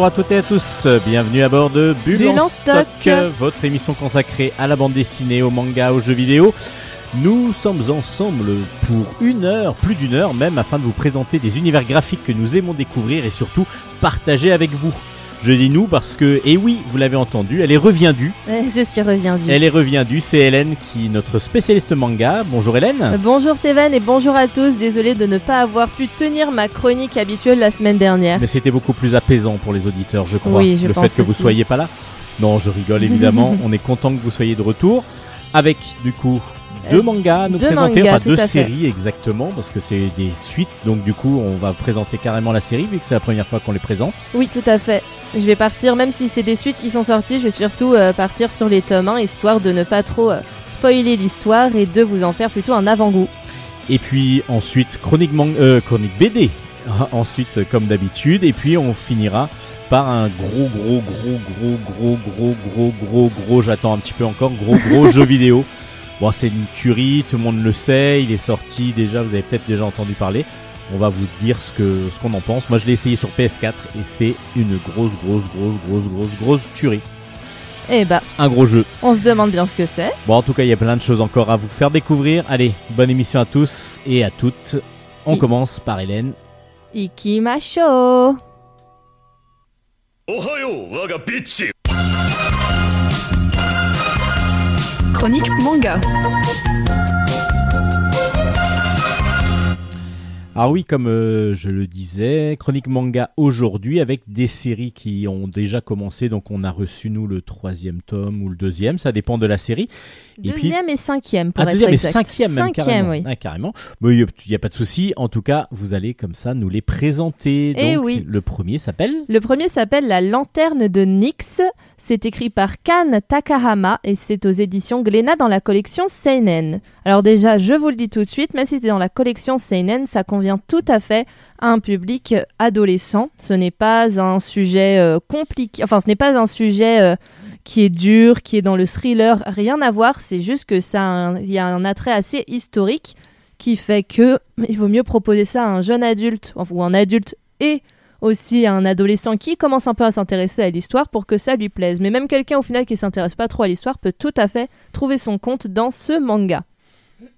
Bonjour à toutes et à tous, bienvenue à bord de Bulle, en en stock, stock. votre émission consacrée à la bande dessinée, au manga, aux jeux vidéo. Nous sommes ensemble pour une heure, plus d'une heure même, afin de vous présenter des univers graphiques que nous aimons découvrir et surtout partager avec vous. Je dis nous parce que, et oui, vous l'avez entendu, elle est reviendue. Euh, Je suis reviendue. Elle est reviendue, c'est Hélène qui est notre spécialiste manga. Bonjour Hélène. Euh, Bonjour Stéphane et bonjour à tous. Désolée de ne pas avoir pu tenir ma chronique habituelle la semaine dernière. Mais c'était beaucoup plus apaisant pour les auditeurs, je crois. Oui, je le fait que vous aussi. soyez pas là. Non, je rigole évidemment. On est content que vous soyez de retour avec du coup deux Euh, mangas à nous deux présenter, mangas, enfin deux fait. séries exactement, parce que c'est des suites. Donc du coup, on va présenter carrément la série vu que c'est la première fois qu'on les présente. Oui, tout à fait. Je vais partir, même si c'est des suites qui sont sorties, je vais surtout euh, partir sur les tomes 1, histoire de ne pas trop euh, spoiler l'histoire et de vous en faire plutôt un avant-goût. Et puis ensuite chronique, euh, chronique BD. ensuite euh, comme d'habitude. Et puis on finira par un gros gros gros gros gros gros gros gros gros. J'attends un petit peu encore gros gros jeu vidéo. Bon, c'est une tuerie, tout le monde le sait, il est sorti déjà, vous avez peut-être déjà entendu parler. On va vous dire ce que ce qu'on en pense. Moi, je l'ai essayé sur PS4 et c'est une grosse grosse grosse grosse grosse grosse tuerie. Eh bah, Un gros jeu. on se demande bien ce que c'est. Bon, en tout cas, il y a plein de choses encore à vous faire découvrir. Allez, bonne émission à tous et à toutes. On I- commence par Hélène. Ikimasho おはよう我がビッチ Chronique manga. Alors oui, comme euh, je le disais, chronique manga aujourd'hui avec des séries qui ont déjà commencé. Donc on a reçu nous le troisième tome ou le deuxième, ça dépend de la série. Et puis- Deuxième et cinquième pour Ah, être deuxième et cinquième même Cinquième, carrément. oui. Ah, carrément. Mais il n'y a, pas de souci. En tout cas, vous allez comme ça nous les présenter. Eh Donc, oui. Le premier s'appelle. Le premier s'appelle La lanterne de Nyx. C'est écrit par Kan Takahama et c'est aux éditions Glénat dans la collection Seinen. Alors déjà, je vous le dis tout de suite, même si c'est dans la collection Seinen, ça convient tout à fait à un public adolescent. Ce n'est pas un sujet euh, compliqué, enfin ce n'est pas un sujet euh, qui est dur, qui est dans le thriller, rien à voir. C'est juste que ça, il y a un attrait assez historique qui fait que il vaut mieux proposer ça à un jeune adulte ou un adulte et aussi à un adolescent qui commence un peu à s'intéresser à l'histoire pour que ça lui plaise. Mais même quelqu'un au final qui s'intéresse pas trop à l'histoire peut tout à fait trouver son compte dans ce manga.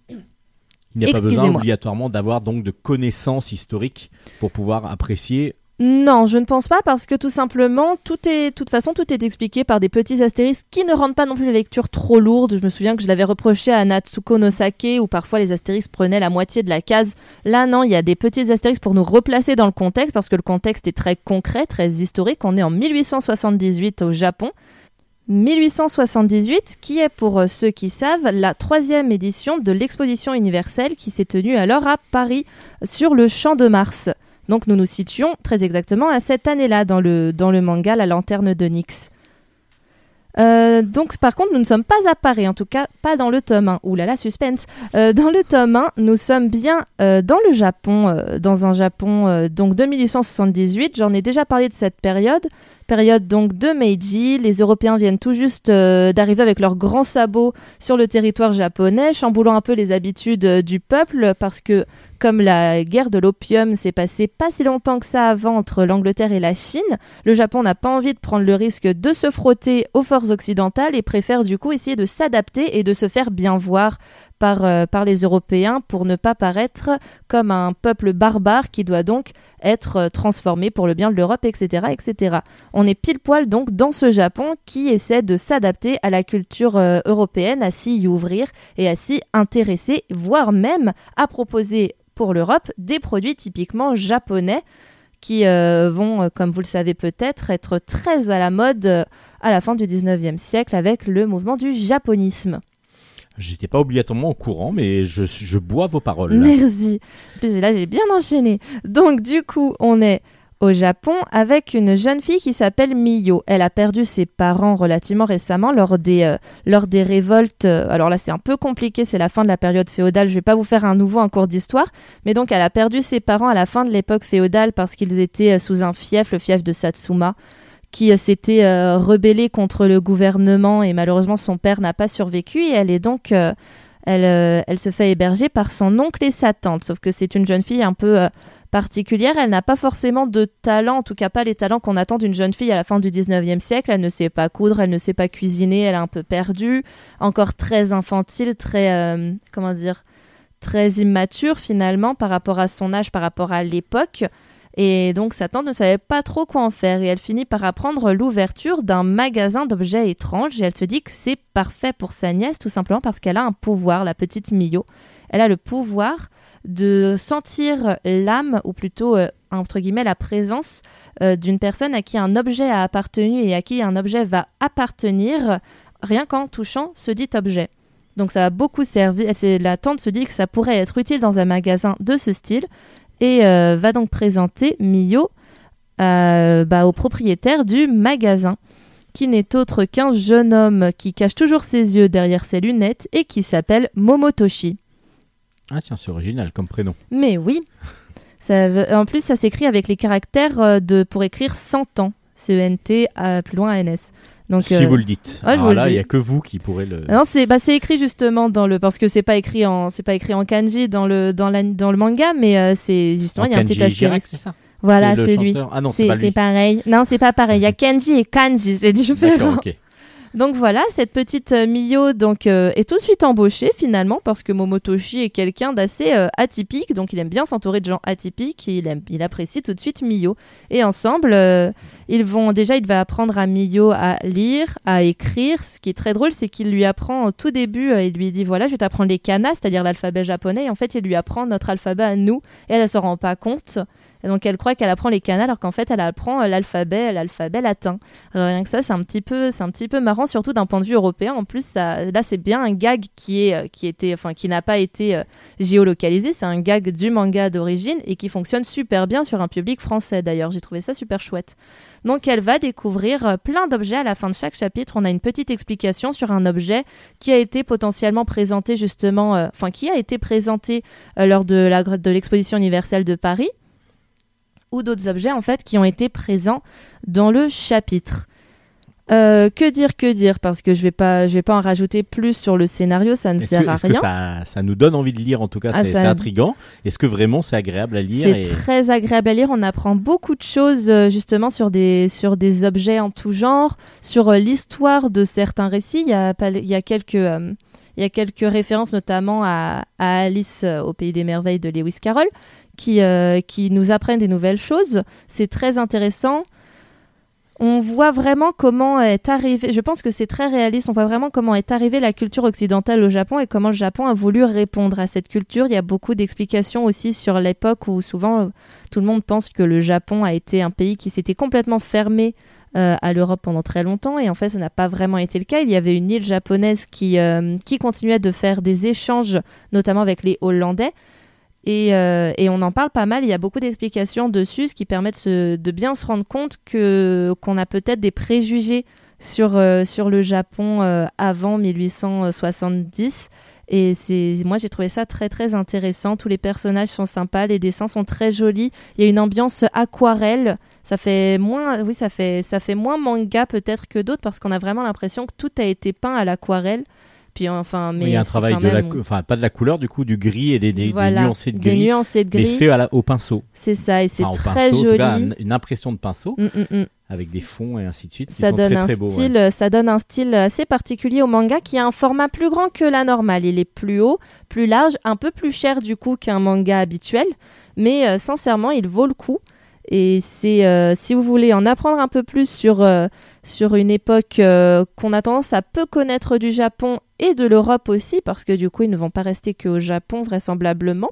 Il n'y a pas besoin obligatoirement d'avoir donc de connaissances historiques pour pouvoir apprécier. Non, je ne pense pas parce que tout simplement, est, toute façon, tout est expliqué par des petits astérisques qui ne rendent pas non plus la lecture trop lourde. Je me souviens que je l'avais reproché à Natsuko no Sake où parfois les astérisques prenaient la moitié de la case. Là, non, il y a des petits astérisques pour nous replacer dans le contexte parce que le contexte est très concret, très historique. On est en 1878 au Japon. 1878, qui est pour euh, ceux qui savent la troisième édition de l'exposition universelle qui s'est tenue alors à Paris sur le champ de Mars. Donc nous nous situons très exactement à cette année-là dans le, manga La Lanterne de Nyx. Euh, donc par contre nous ne sommes pas à Paris, en tout cas pas dans le tome 1. Ouh là là, suspense. Euh, dans le tome 1, nous sommes bien euh, dans le Japon, dans un Japon donc de 1878. J'en ai déjà parlé de cette période. Période donc de Meiji, les Européens viennent tout juste euh, d'arriver avec leurs grands sabots sur le territoire japonais, chamboulant un peu les habitudes euh, du peuple parce que comme la guerre de l'opium s'est passée pas si longtemps que ça avant entre l'Angleterre et la Chine, le Japon n'a pas envie de prendre le risque de se frotter aux forces occidentales et préfère du coup essayer de s'adapter et de se faire bien voir par, euh, par les Européens pour ne pas paraître comme un peuple barbare qui doit donc être euh, transformé pour le bien de l'Europe, etc., etc. On est pile poil donc dans ce Japon qui essaie de s'adapter à la culture euh, européenne, à s'y ouvrir et à s'y intéresser, voire même à proposer pour l'Europe des produits typiquement japonais qui vont, comme vous le savez peut-être, être très à la mode à la fin du 19e siècle avec le mouvement du japonisme. J'étais pas obligatoirement au courant, mais je, bois vos paroles. Merci. Là, j'ai bien enchaîné. Donc du coup, on est au Japon avec une jeune fille qui s'appelle Miyo. Elle a perdu ses parents relativement récemment lors des, euh, révoltes. euh, alors là, c'est un peu compliqué, c'est la fin de la période féodale. Je vais pas vous faire un nouveau cours d'histoire, mais donc elle a perdu ses parents à la fin de l'époque féodale parce qu'ils étaient euh, sous un fief, le fief de Satsuma qui euh, s'était euh, rebellé contre le gouvernement et malheureusement son père n'a pas survécu et elle est donc euh, elle, elle se fait héberger par son oncle et sa tante. Sauf que c'est une jeune fille un peu particulière. Elle n'a pas forcément de talent, en tout cas pas les talents qu'on attend d'une jeune fille à la fin du 19e siècle. Elle ne sait pas coudre, elle ne sait pas cuisiner, elle est un peu perdue, encore très infantile, très, comment dire, très immature finalement par rapport à son âge, par rapport à l'époque. Et donc sa tante ne savait pas trop quoi en faire et elle finit par apprendre l'ouverture d'un magasin d'objets étranges et elle se dit que c'est parfait pour sa nièce tout simplement parce qu'elle a un pouvoir, la petite Mio. Elle a le pouvoir de sentir l'âme ou plutôt euh, entre guillemets la présence euh, d'une personne à qui un objet a appartenu et à qui un objet va appartenir rien qu'en touchant ce dit objet. Donc ça va beaucoup servir. c'est- La tante se dit que ça pourrait être utile dans un magasin de ce style et euh, va donc présenter Mio euh, bah, au propriétaire du magasin, qui n'est autre qu'un jeune homme qui cache toujours ses yeux derrière ses lunettes et qui s'appelle Momotoshi. Ah tiens, c'est original comme prénom. Mais oui, ça veut- en plus ça s'écrit avec les caractères euh, de pour écrire 100 ans, C-E-N-T, plus loin A-N-S. Donc, si euh, vous le dites. ouais, Alors vous là, il n'y a que vous qui pourrez le. Non, c'est bah, c'est écrit justement dans le parce que c'est pas écrit en c'est pas écrit en kanji dans le dans la, dans le manga mais euh, c'est justement il y a un Kanji petit astérisque. c'est ça Voilà, c'est lui. Ah non, c'est pareil. Non, c'est pas pareil. Il y a kanji et kanji, c'est différent. Donc voilà, cette petite euh, Mio donc euh, est tout de suite embauchée finalement parce que Momotoshi est quelqu'un d'assez euh, atypique, donc il aime bien s'entourer de gens atypiques et il, aime, il apprécie tout de suite Mio. Et ensemble, ils vont déjà, il va apprendre à Mio à lire, à écrire. Ce qui est très drôle, c'est qu'il lui apprend au tout début, il lui dit voilà, je vais t'apprendre les kanas, c'est-à-dire l'alphabet japonais. Et en fait, il lui apprend notre alphabet à nous et elle ne se rend pas compte. Donc elle croit qu'elle apprend les kanas alors qu'en fait elle apprend euh, l'alphabet, l'alphabet latin. Rien que ça, c'est un petit peu, marrant, surtout d'un point de vue européen. En plus, ça, là, c'est bien un gag qui euh, était, qui n'a pas été euh, géolocalisé. C'est un gag du manga d'origine et qui fonctionne super bien sur un public français. D'ailleurs, j'ai trouvé ça super chouette. Donc, elle va découvrir plein d'objets à la fin de chaque chapitre. On a une petite explication sur un objet qui a été potentiellement présenté justement, enfin, qui a été présenté lors de l'exposition universelle de Paris ou d'autres objets en fait qui ont été présents dans le chapitre. Euh, que dire, que dire Parce que je vais pas, je vais pas en rajouter plus sur le scénario, ça ne sert que, à est-ce que rien. ça, ça nous donne envie de lire en tout cas Ah, C'est intriguant. Est-ce que vraiment c'est agréable à lire C'est et- très agréable à lire. On apprend beaucoup de choses euh, justement sur des, sur des objets en tout genre, sur euh, l'histoire de certains récits. Il y a, il y a quelques, il y a quelques références notamment à, à Alice au pays des merveilles de Lewis Carroll qui, euh, qui nous apprennent des nouvelles choses. C'est très intéressant. On voit vraiment comment est arrivé. Je pense que c'est très réaliste. On voit vraiment comment est arrivée la culture occidentale au Japon et comment le Japon a voulu répondre à cette culture. Il y a beaucoup d'explications aussi sur l'époque où souvent euh, tout le monde pense que le Japon a été un pays qui s'était complètement fermé euh, à l'Europe pendant très longtemps et en fait ça n'a pas vraiment été le cas. Il y avait une île japonaise qui, qui continuait de faire des échanges, notamment avec les Hollandais. Et, euh, et on en parle pas mal, il y a beaucoup d'explications dessus, ce qui permet de bien se rendre compte que qu'on a peut-être des préjugés sur, euh, sur le Japon euh, avant 1870. Et c'est moi j'ai trouvé ça très très intéressant. Tous les personnages sont sympas, les dessins sont très jolis. Il y a une ambiance aquarelle. Ça fait moins, oui, ça fait ça fait moins manga peut-être que d'autres parce qu'on a vraiment l'impression que tout a été peint à l'aquarelle. Puis enfin, mais il y a un travail de la, même- enfin pas de la couleur du coup, du gris et des, des, des voilà, nuancés de des gris, nuancés de mais gris. fait à la- au pinceau. C'est ça, et c'est Enfin, très pinceau, cas, joli. un- une impression de pinceau Mm, mm, mm. avec des fonds et ainsi de suite. Ça donne, très, un très style, ça donne un style assez particulier au manga qui a un format plus grand que la normale. Il est plus haut, plus large, un peu plus cher du coup qu'un manga habituel. Mais euh, sincèrement, il vaut le coup. Et c'est euh, si vous voulez en apprendre un peu plus sur, euh, sur une époque euh, qu'on a tendance à peu connaître du Japon et de l'Europe aussi, parce que du coup, ils ne vont pas rester qu'au Japon vraisemblablement.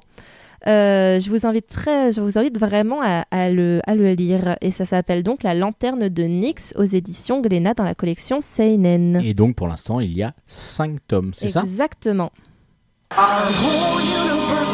Euh, je vous invite très, je vous invite vraiment à, à le, à le lire et ça s'appelle donc La Lanterne de Nyx aux éditions Glénat dans la collection Seinen. Et donc pour l'instant, il y a 5 tomes, c'est ça? Exactement.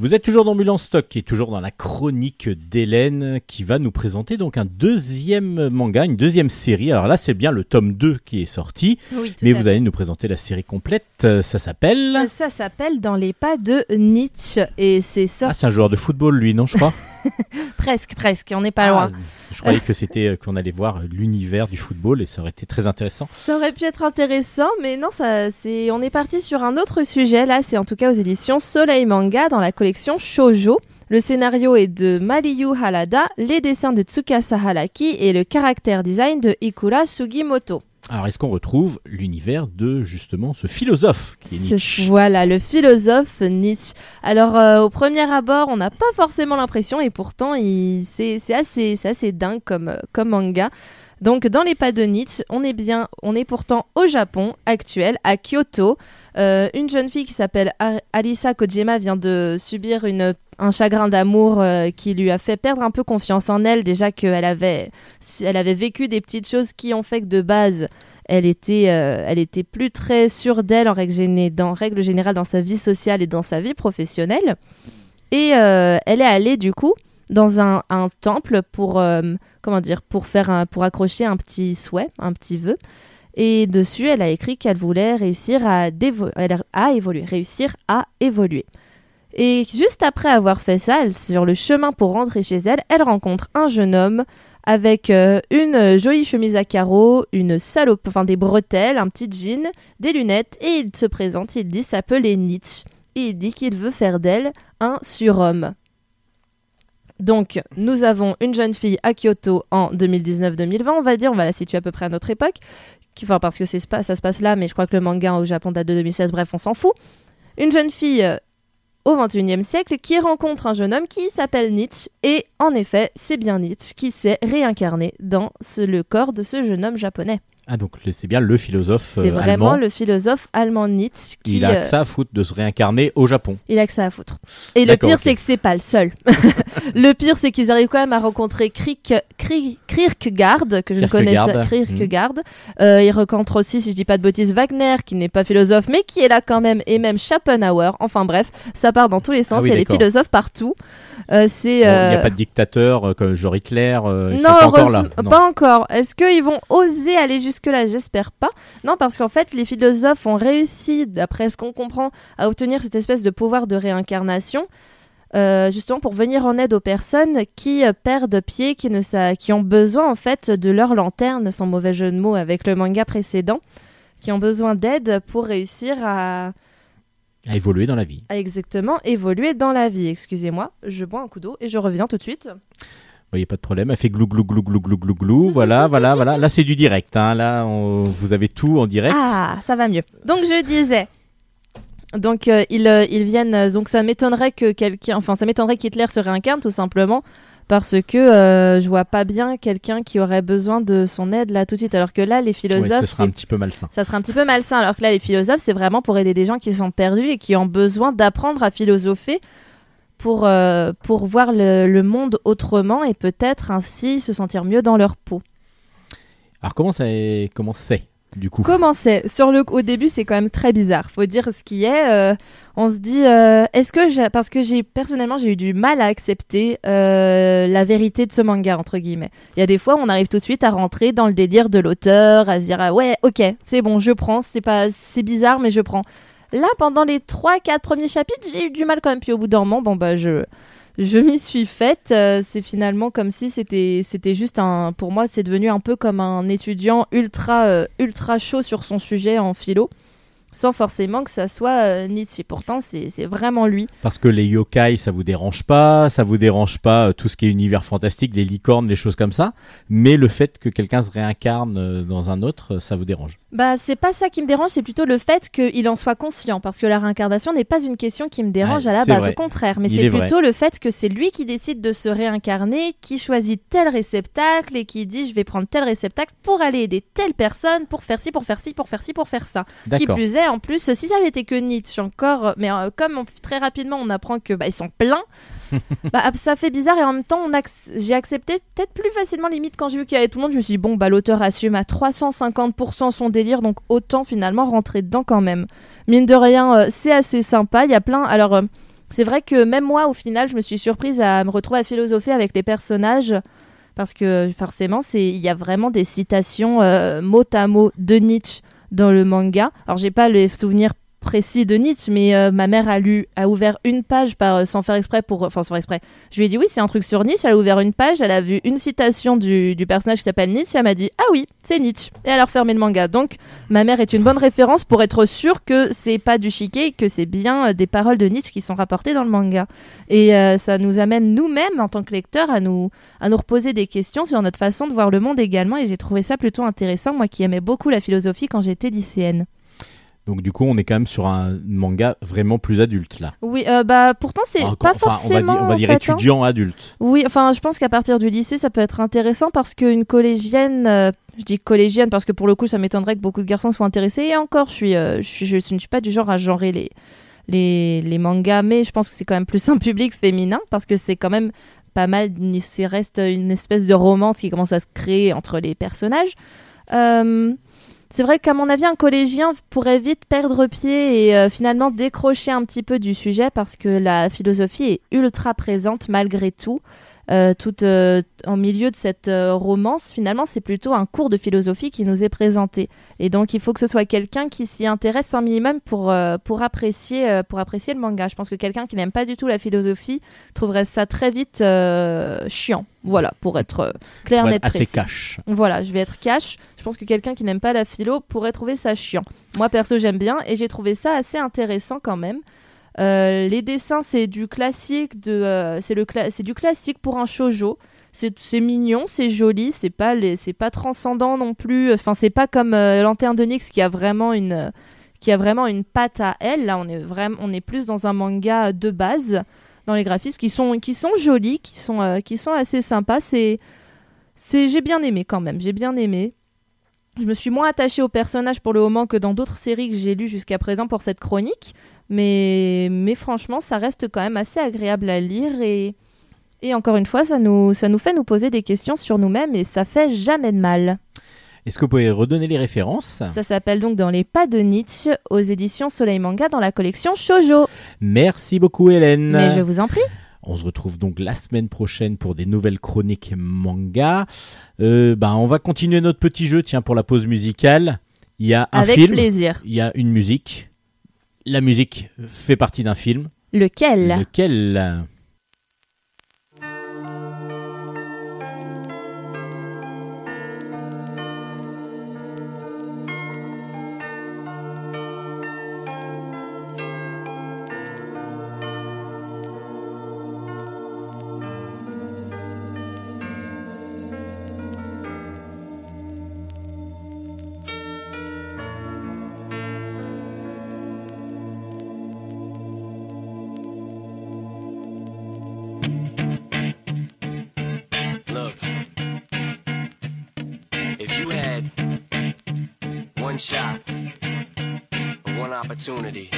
Vous êtes toujours dans Mulan Stock, qui est toujours dans la chronique d'Hélène, qui va nous présenter donc un deuxième manga, une deuxième série. Alors là, c'est bien le tome 2 qui est sorti, Oui, mais vous allez nous présenter la série complète. Euh, Ça s'appelle... Ça s'appelle Dans les pas de Nietzsche et c'est sorti Ah, c'est un joueur de football, lui, non, je crois presque, presque. On n'est pas Ah, loin. Je croyais que c'était euh, qu'on allait voir l'univers du football et ça aurait été très intéressant. Ça aurait pu être intéressant, mais non, ça, c'est, on est parti sur un autre sujet. Là, c'est en tout cas aux éditions Soleil Manga dans la collection Shoujo. Le scénario est de Mariyu Harada, les dessins de Tsukasa Haraki et le caractère design de Ikura Sugimoto. Alors, est-ce qu'on retrouve l'univers de justement ce philosophe qui est Ce- Nietzsche? Voilà, le philosophe Nietzsche. Alors, euh, au premier abord, on n'a pas forcément l'impression, et pourtant, il... c'est assez, dingue comme, euh, comme manga. Donc, dans les pas de Nietzsche, on est bien, on est pourtant au Japon actuel, à Kyoto. Euh, une jeune fille qui s'appelle Ar- Arisa Kojima vient de subir une, un chagrin d'amour euh, qui lui a fait perdre un peu confiance en elle. Déjà qu'elle avait, elle avait vécu des petites choses qui ont fait que de base, elle était, euh, elle était plus très sûre d'elle en règle, générale dans sa vie sociale et dans sa vie professionnelle. Et euh, elle est allée du coup dans un, temple pour, comment dire, pour, faire un, pour accrocher un petit souhait, un petit vœu. Et dessus, elle a écrit qu'elle voulait réussir à, à évoluer, réussir à évoluer. Et juste après avoir fait ça, sur le chemin pour rentrer chez elle, elle rencontre un jeune homme avec euh, une jolie chemise à carreaux, une salope, enfin des bretelles, un petit jean, des lunettes, et il se présente, il dit s'appeler Nietzsche, et il dit qu'il veut faire d'elle un surhomme. Donc, nous avons une jeune fille à Kyoto en 2019-2020, on va dire, on va la situer à peu près à notre époque, enfin parce que ça se passe là, mais je crois que le manga au Japon date de 2016, bref, on s'en fout. Une jeune fille euh, au 21e siècle qui rencontre un jeune homme qui s'appelle Nietzsche, et en effet, c'est bien Nietzsche qui s'est réincarné dans le corps de ce jeune homme japonais. Ah, donc c'est bien le philosophe C'est euh, vraiment allemand. le philosophe allemand Nietzsche qui Il a euh, que ça à foutre de se réincarner au Japon. il a que ça à foutre. Et le pire, c'est que c'est pas le seul. le pire, c'est qu'ils arrivent quand même à rencontrer Krieg, Krieg- Kierkegaard, que je ne connais Kierkegaard. Euh, ils rencontrent aussi, si je dis pas de bêtises, Wagner, qui n'est pas philosophe, mais qui est là quand même, et même Schopenhauer. Enfin bref, ça part dans tous les sens. Ah oui, il y a des philosophes partout. Euh, c'est Bon, Il euh, n'y a pas de dictateur euh, comme genre Hitler. euh, non, pas encore là. heureusement- Non. pas encore. Est-ce qu'ils vont oser aller jusque-là? J'espère pas. Non, parce qu'en fait, les philosophes ont réussi, d'après ce qu'on comprend, à obtenir cette espèce de pouvoir de réincarnation, euh, justement pour venir en aide aux personnes qui euh, perdent pied, qui, ne sa- qui ont besoin en fait de leur lanterne, sans mauvais jeu de mots avec le manga précédent, qui ont besoin d'aide pour réussir à, À évoluer dans la vie. à exactement évoluer dans la vie. Excusez-moi, je bois un coup d'eau et je reviens tout de suite. Il n'y a pas de problème. Elle fait glou glou glou glou glou glou glou. Voilà, voilà, voilà. Là, c'est du direct. hein. Là, on- vous avez tout en direct. Ah, ça va mieux. Donc je disais. Donc euh, ils, euh, ils viennent. euh, donc ça m'étonnerait que quelqu'un. Enfin, ça m'étonnerait qu'Hitler se réincarne tout simplement parce que euh, je vois pas bien quelqu'un qui aurait besoin de son aide là tout de suite. Alors que là, les philosophes, ce sera un c'est- petit peu malsain. ça serait un petit peu malsain. Alors que là, les philosophes, c'est vraiment pour aider des gens qui sont perdus et qui ont besoin d'apprendre à philosopher pour, euh, pour voir le, le monde autrement et peut-être ainsi se sentir mieux dans leur peau. Alors, comment ça est- comment c'est du coup Comment c'est Sur le au début, c'est quand même très bizarre. Faut dire ce qui est. euh, on se dit, euh, est-ce que parce que j'ai personnellement j'ai eu du mal à accepter euh, la vérité de ce manga entre guillemets. Il y a des fois, où on arrive tout de suite à rentrer dans le délire de l'auteur, à se dire ah ouais, ok, c'est bon, je prends. C'est pas, c'est bizarre, mais je prends. Là, pendant les 3-4 premiers chapitres, j'ai eu du mal quand même. Puis au bout d'un moment, bon bah je je m'y suis faite. euh, c'est finalement comme si c'était c'était juste un. Pour moi, c'est devenu un peu comme un étudiant ultra euh, ultra chaud sur son sujet en philo, sans forcément que ça soit euh, Nietzsche. Pourtant, c'est vraiment lui. Parce que les yokai, ça vous dérange pas, ça vous dérange pas euh, tout ce qui est univers fantastique, les licornes, les choses comme ça. Mais le fait que quelqu'un se réincarne euh, dans un autre, ça vous dérange? Bah, c'est pas ça qui me dérange, c'est plutôt le fait qu'il en soit conscient, parce que la réincarnation n'est pas une question qui me dérange à la base, vrai. au contraire, mais c'est vrai. plutôt le fait que c'est lui qui décide de se réincarner, qui choisit tel réceptacle et qui dit je vais prendre tel réceptacle pour aller aider telle personne, pour faire ci, pour faire ci, pour faire ci, pour faire ça. Qui plus est, en plus, si ça avait été que Nietzsche encore, mais euh, comme on- très rapidement on apprend que bah, ils sont pleins, bah, ça fait bizarre et en même temps ac- j'ai accepté peut-être plus facilement limite quand j'ai vu qu'il y avait tout le monde, je me suis dit bon bah l'auteur assume à 350% son délire donc autant finalement rentrer dedans quand même. Mine de rien, euh, c'est assez sympa, il y a plein alors euh, c'est vrai que même moi, au final, je me suis surprise à me retrouver à philosopher avec les personnages. Parce que forcément, c'est il y a vraiment des citations euh, mot à mot de Nietzsche dans le manga. Alors, j'ai pas les souvenirs précis de Nietzsche, mais euh, ma mère a lu, a ouvert une page par, euh, sans faire exprès pour, enfin sans faire exprès. Je lui ai dit oui, c'est un truc sur Nietzsche. Elle a ouvert une page, elle a vu une citation du, du personnage qui s'appelle Nietzsche. Elle m'a dit ah oui, c'est Nietzsche. Et elle a refermé le manga. Donc ma mère est une bonne référence pour être sûre que c'est pas du chiquet, et que c'est bien euh, des paroles de Nietzsche qui sont rapportées dans le manga. Et ça nous amène nous-mêmes en tant que lecteurs à nous à nous reposer des questions sur notre façon de voir le monde également. Et j'ai trouvé ça plutôt intéressant, moi qui aimais beaucoup la philosophie quand j'étais lycéenne. Donc du coup, on est quand même sur un manga vraiment plus adulte là. Oui, euh, bah pourtant c'est pas enfin, on va forcément. dire, on va dire fait, hein. étudiant adulte. Oui, enfin, je pense qu'à partir du lycée, ça peut être intéressant parce qu'une collégienne, euh, je dis collégienne parce que pour le coup, ça m'étonnerait que beaucoup de garçons soient intéressés. Et encore, je suis, euh, je suis, je ne suis pas du genre à genrer les, les, les mangas, mais je pense que c'est quand même plus un public féminin parce que c'est quand même pas mal. C'est reste une espèce de romance qui commence à se créer entre les personnages. Euh, c'est vrai qu'à mon avis, un collégien pourrait vite perdre pied et euh, finalement décrocher un petit peu du sujet parce que la philosophie est ultra présente malgré tout. Euh, tout euh, en milieu de cette euh, romance, finalement, c'est plutôt un cours de philosophie qui nous est présenté. Et donc, il faut que ce soit quelqu'un qui s'y intéresse un minimum pour, pour, apprécier, pour apprécier le manga. Je pense que quelqu'un qui n'aime pas du tout la philosophie trouverait ça très vite chiant. Voilà, pour être clair, net, assez précis. cash. Voilà, je vais être cash. Je pense que quelqu'un qui n'aime pas la philo pourrait trouver ça chiant. Moi, perso, j'aime bien et j'ai trouvé ça assez intéressant quand même. Euh, les dessins, c'est du classique, euh, c'est du classique pour un shojo. C'est mignon, c'est joli, c'est pas c'est pas transcendant non plus. Enfin, c'est pas comme euh, Lanterne de Nyx qui a vraiment une, qui a vraiment une patte à elle. Là, on est plus dans un manga de base, dans les graphismes qui sont, jolis, qui sont, assez sympas. C'est, j'ai bien aimé quand même. J'ai bien aimé. Je me suis moins attachée au personnage pour le moment que dans d'autres séries que j'ai lues jusqu'à présent pour cette chronique. Mais, mais franchement, ça reste quand même assez agréable à lire. Et, et encore une fois, ça nous, ça nous fait nous poser des questions sur nous-mêmes et ça fait jamais de mal. Est-ce que vous pouvez redonner les références? Ça s'appelle donc Dans les pas de Nietzsche aux éditions Soleil Manga dans la collection Shoujo. Merci beaucoup Hélène. Mais je vous en prie. On se retrouve donc la semaine prochaine pour des nouvelles chroniques manga. Euh, bah, on va continuer notre petit jeu, tiens, pour la pause musicale. Il y a un Avec film, plaisir. il y a une musique. La musique fait partie d'un film. Lequel? Lequel? Opportunity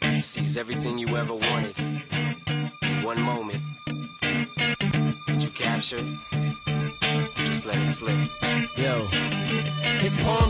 to seize everything you ever wanted in one moment, would you capture it? Just let it slip? Yo. His palms are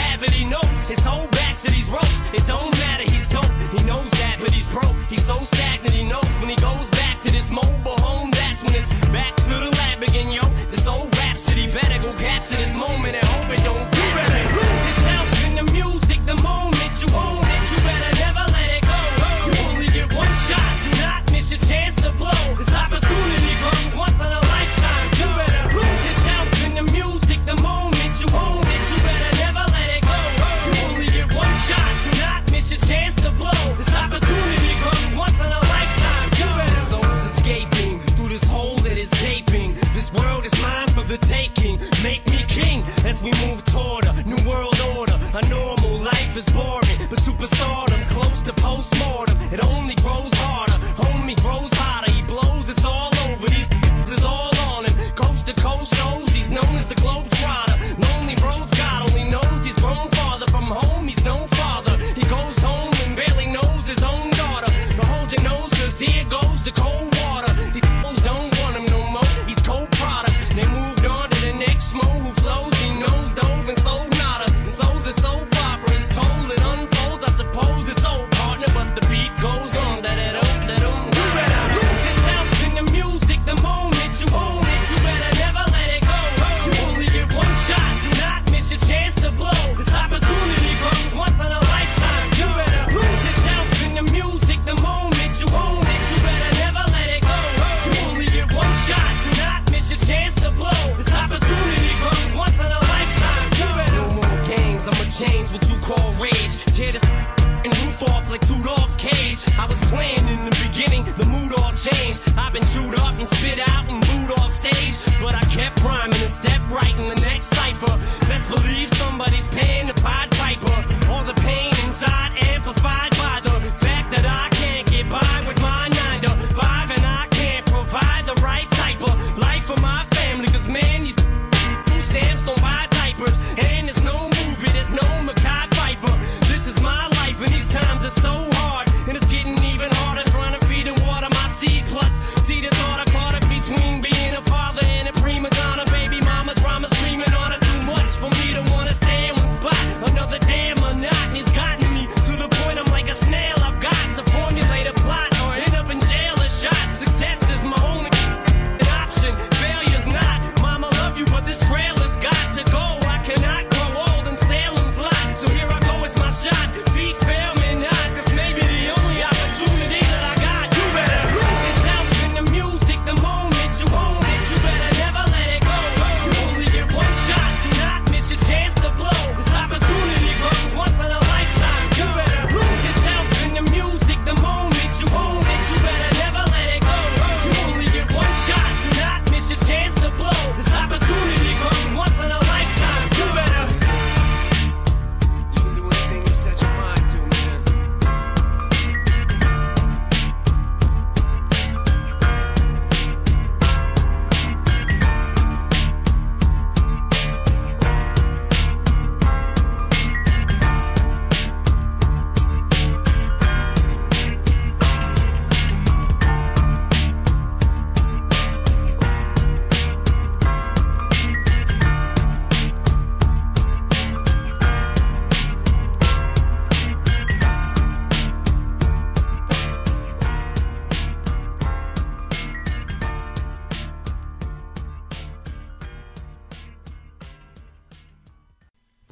He knows his whole back to these ropes. It don't matter. He's dope. He knows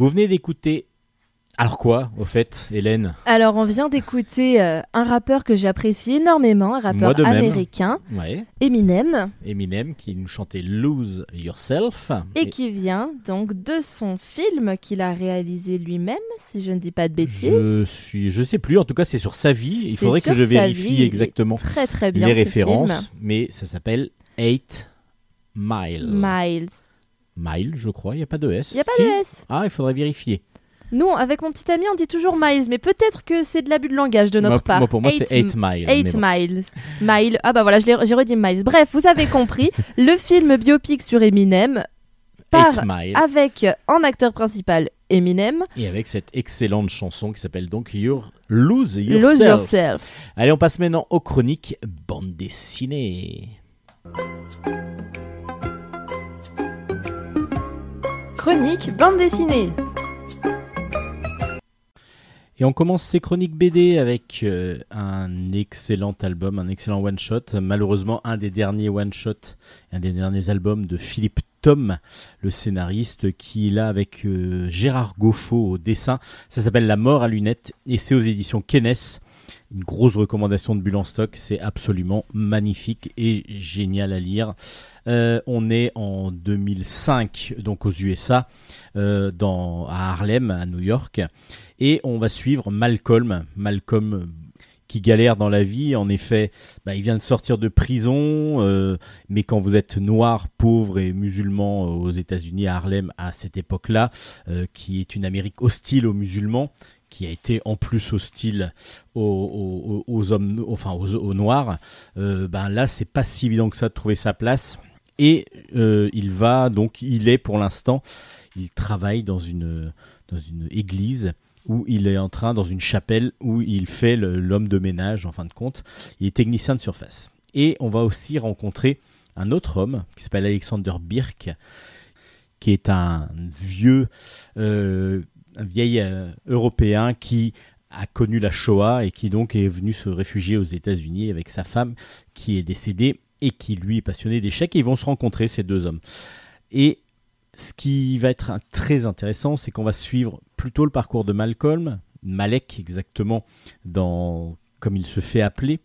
Vous venez d'écouter. Alors quoi, au fait, Hélène Alors, on vient d'écouter euh, un rappeur que j'apprécie énormément, un rappeur de américain, Ouais. Eminem, Eminem qui nous chantait Lose Yourself. et qui vient donc de son film qu'il a réalisé lui-même, si je ne dis pas de bêtises. Je suis, je sais plus. En tout cas, c'est sur sa vie. Il faudrait que je vérifie vie, exactement Très très bien les ce références, mais ça s'appelle 8 Mile. film. Miles. Mile, je crois. Il n'y a pas de S. Il n'y a pas Si de S. Ah, il faudrait vérifier. Nous, avec mon petit ami, on dit toujours Miles, mais peut-être que c'est de l'abus de langage de notre moi, part. moi, pour moi, c'est Eight 8 Mile. mais 8 bon. miles. Mile. Ah bah voilà, j'ai redit miles. Bref, vous avez compris. le film biopic sur Eminem par 8 Mile. avec en acteur principal Eminem. Et avec cette excellente chanson qui s'appelle donc Your Lose Yourself. Lose Yourself. Allez, on passe maintenant aux chroniques bande dessinée. Chronique bande dessinée. Et on commence ces chroniques BD avec euh, un excellent album, un excellent one-shot. Malheureusement, un des derniers one-shot, un des derniers albums de Philippe Tom, le scénariste, qui est là avec euh, Gérard Goffo au dessin. Ça s'appelle La mort à lunettes et c'est aux éditions Kennes. Une grosse recommandation de Bulle stock, c'est absolument magnifique et génial à lire. Euh, on est en 2005, donc aux USA, euh, dans, à Harlem, à New York. Et on va suivre Malcolm. Malcolm euh, qui galère dans la vie. En effet, bah, il vient de sortir de prison. mais quand vous êtes noir, pauvre et musulman aux États-Unis, à Harlem, à cette époque-là, qui est une Amérique hostile aux musulmans, qui a été en plus hostile aux, hommes, aux, noirs, ben là, c'est pas si évident que ça de trouver sa place. Et euh, il va donc, il est pour l'instant, il travaille dans une dans une église où il est en train, dans une chapelle, où il fait l'homme de ménage, en fin de compte. Il est technicien de surface. Et on va aussi rencontrer un autre homme qui s'appelle Alexander Birk, qui est un vieux, euh, un vieil euh, européen qui a connu la Shoah et qui donc est venu se réfugier aux États-Unis avec sa femme qui est décédée et qui lui est passionné d'échecs. Et ils vont se rencontrer, ces deux hommes. Et ce qui va être très intéressant, c'est qu'on va suivre plutôt le parcours de Malcolm, Malek exactement, dans, comme il se fait appeler,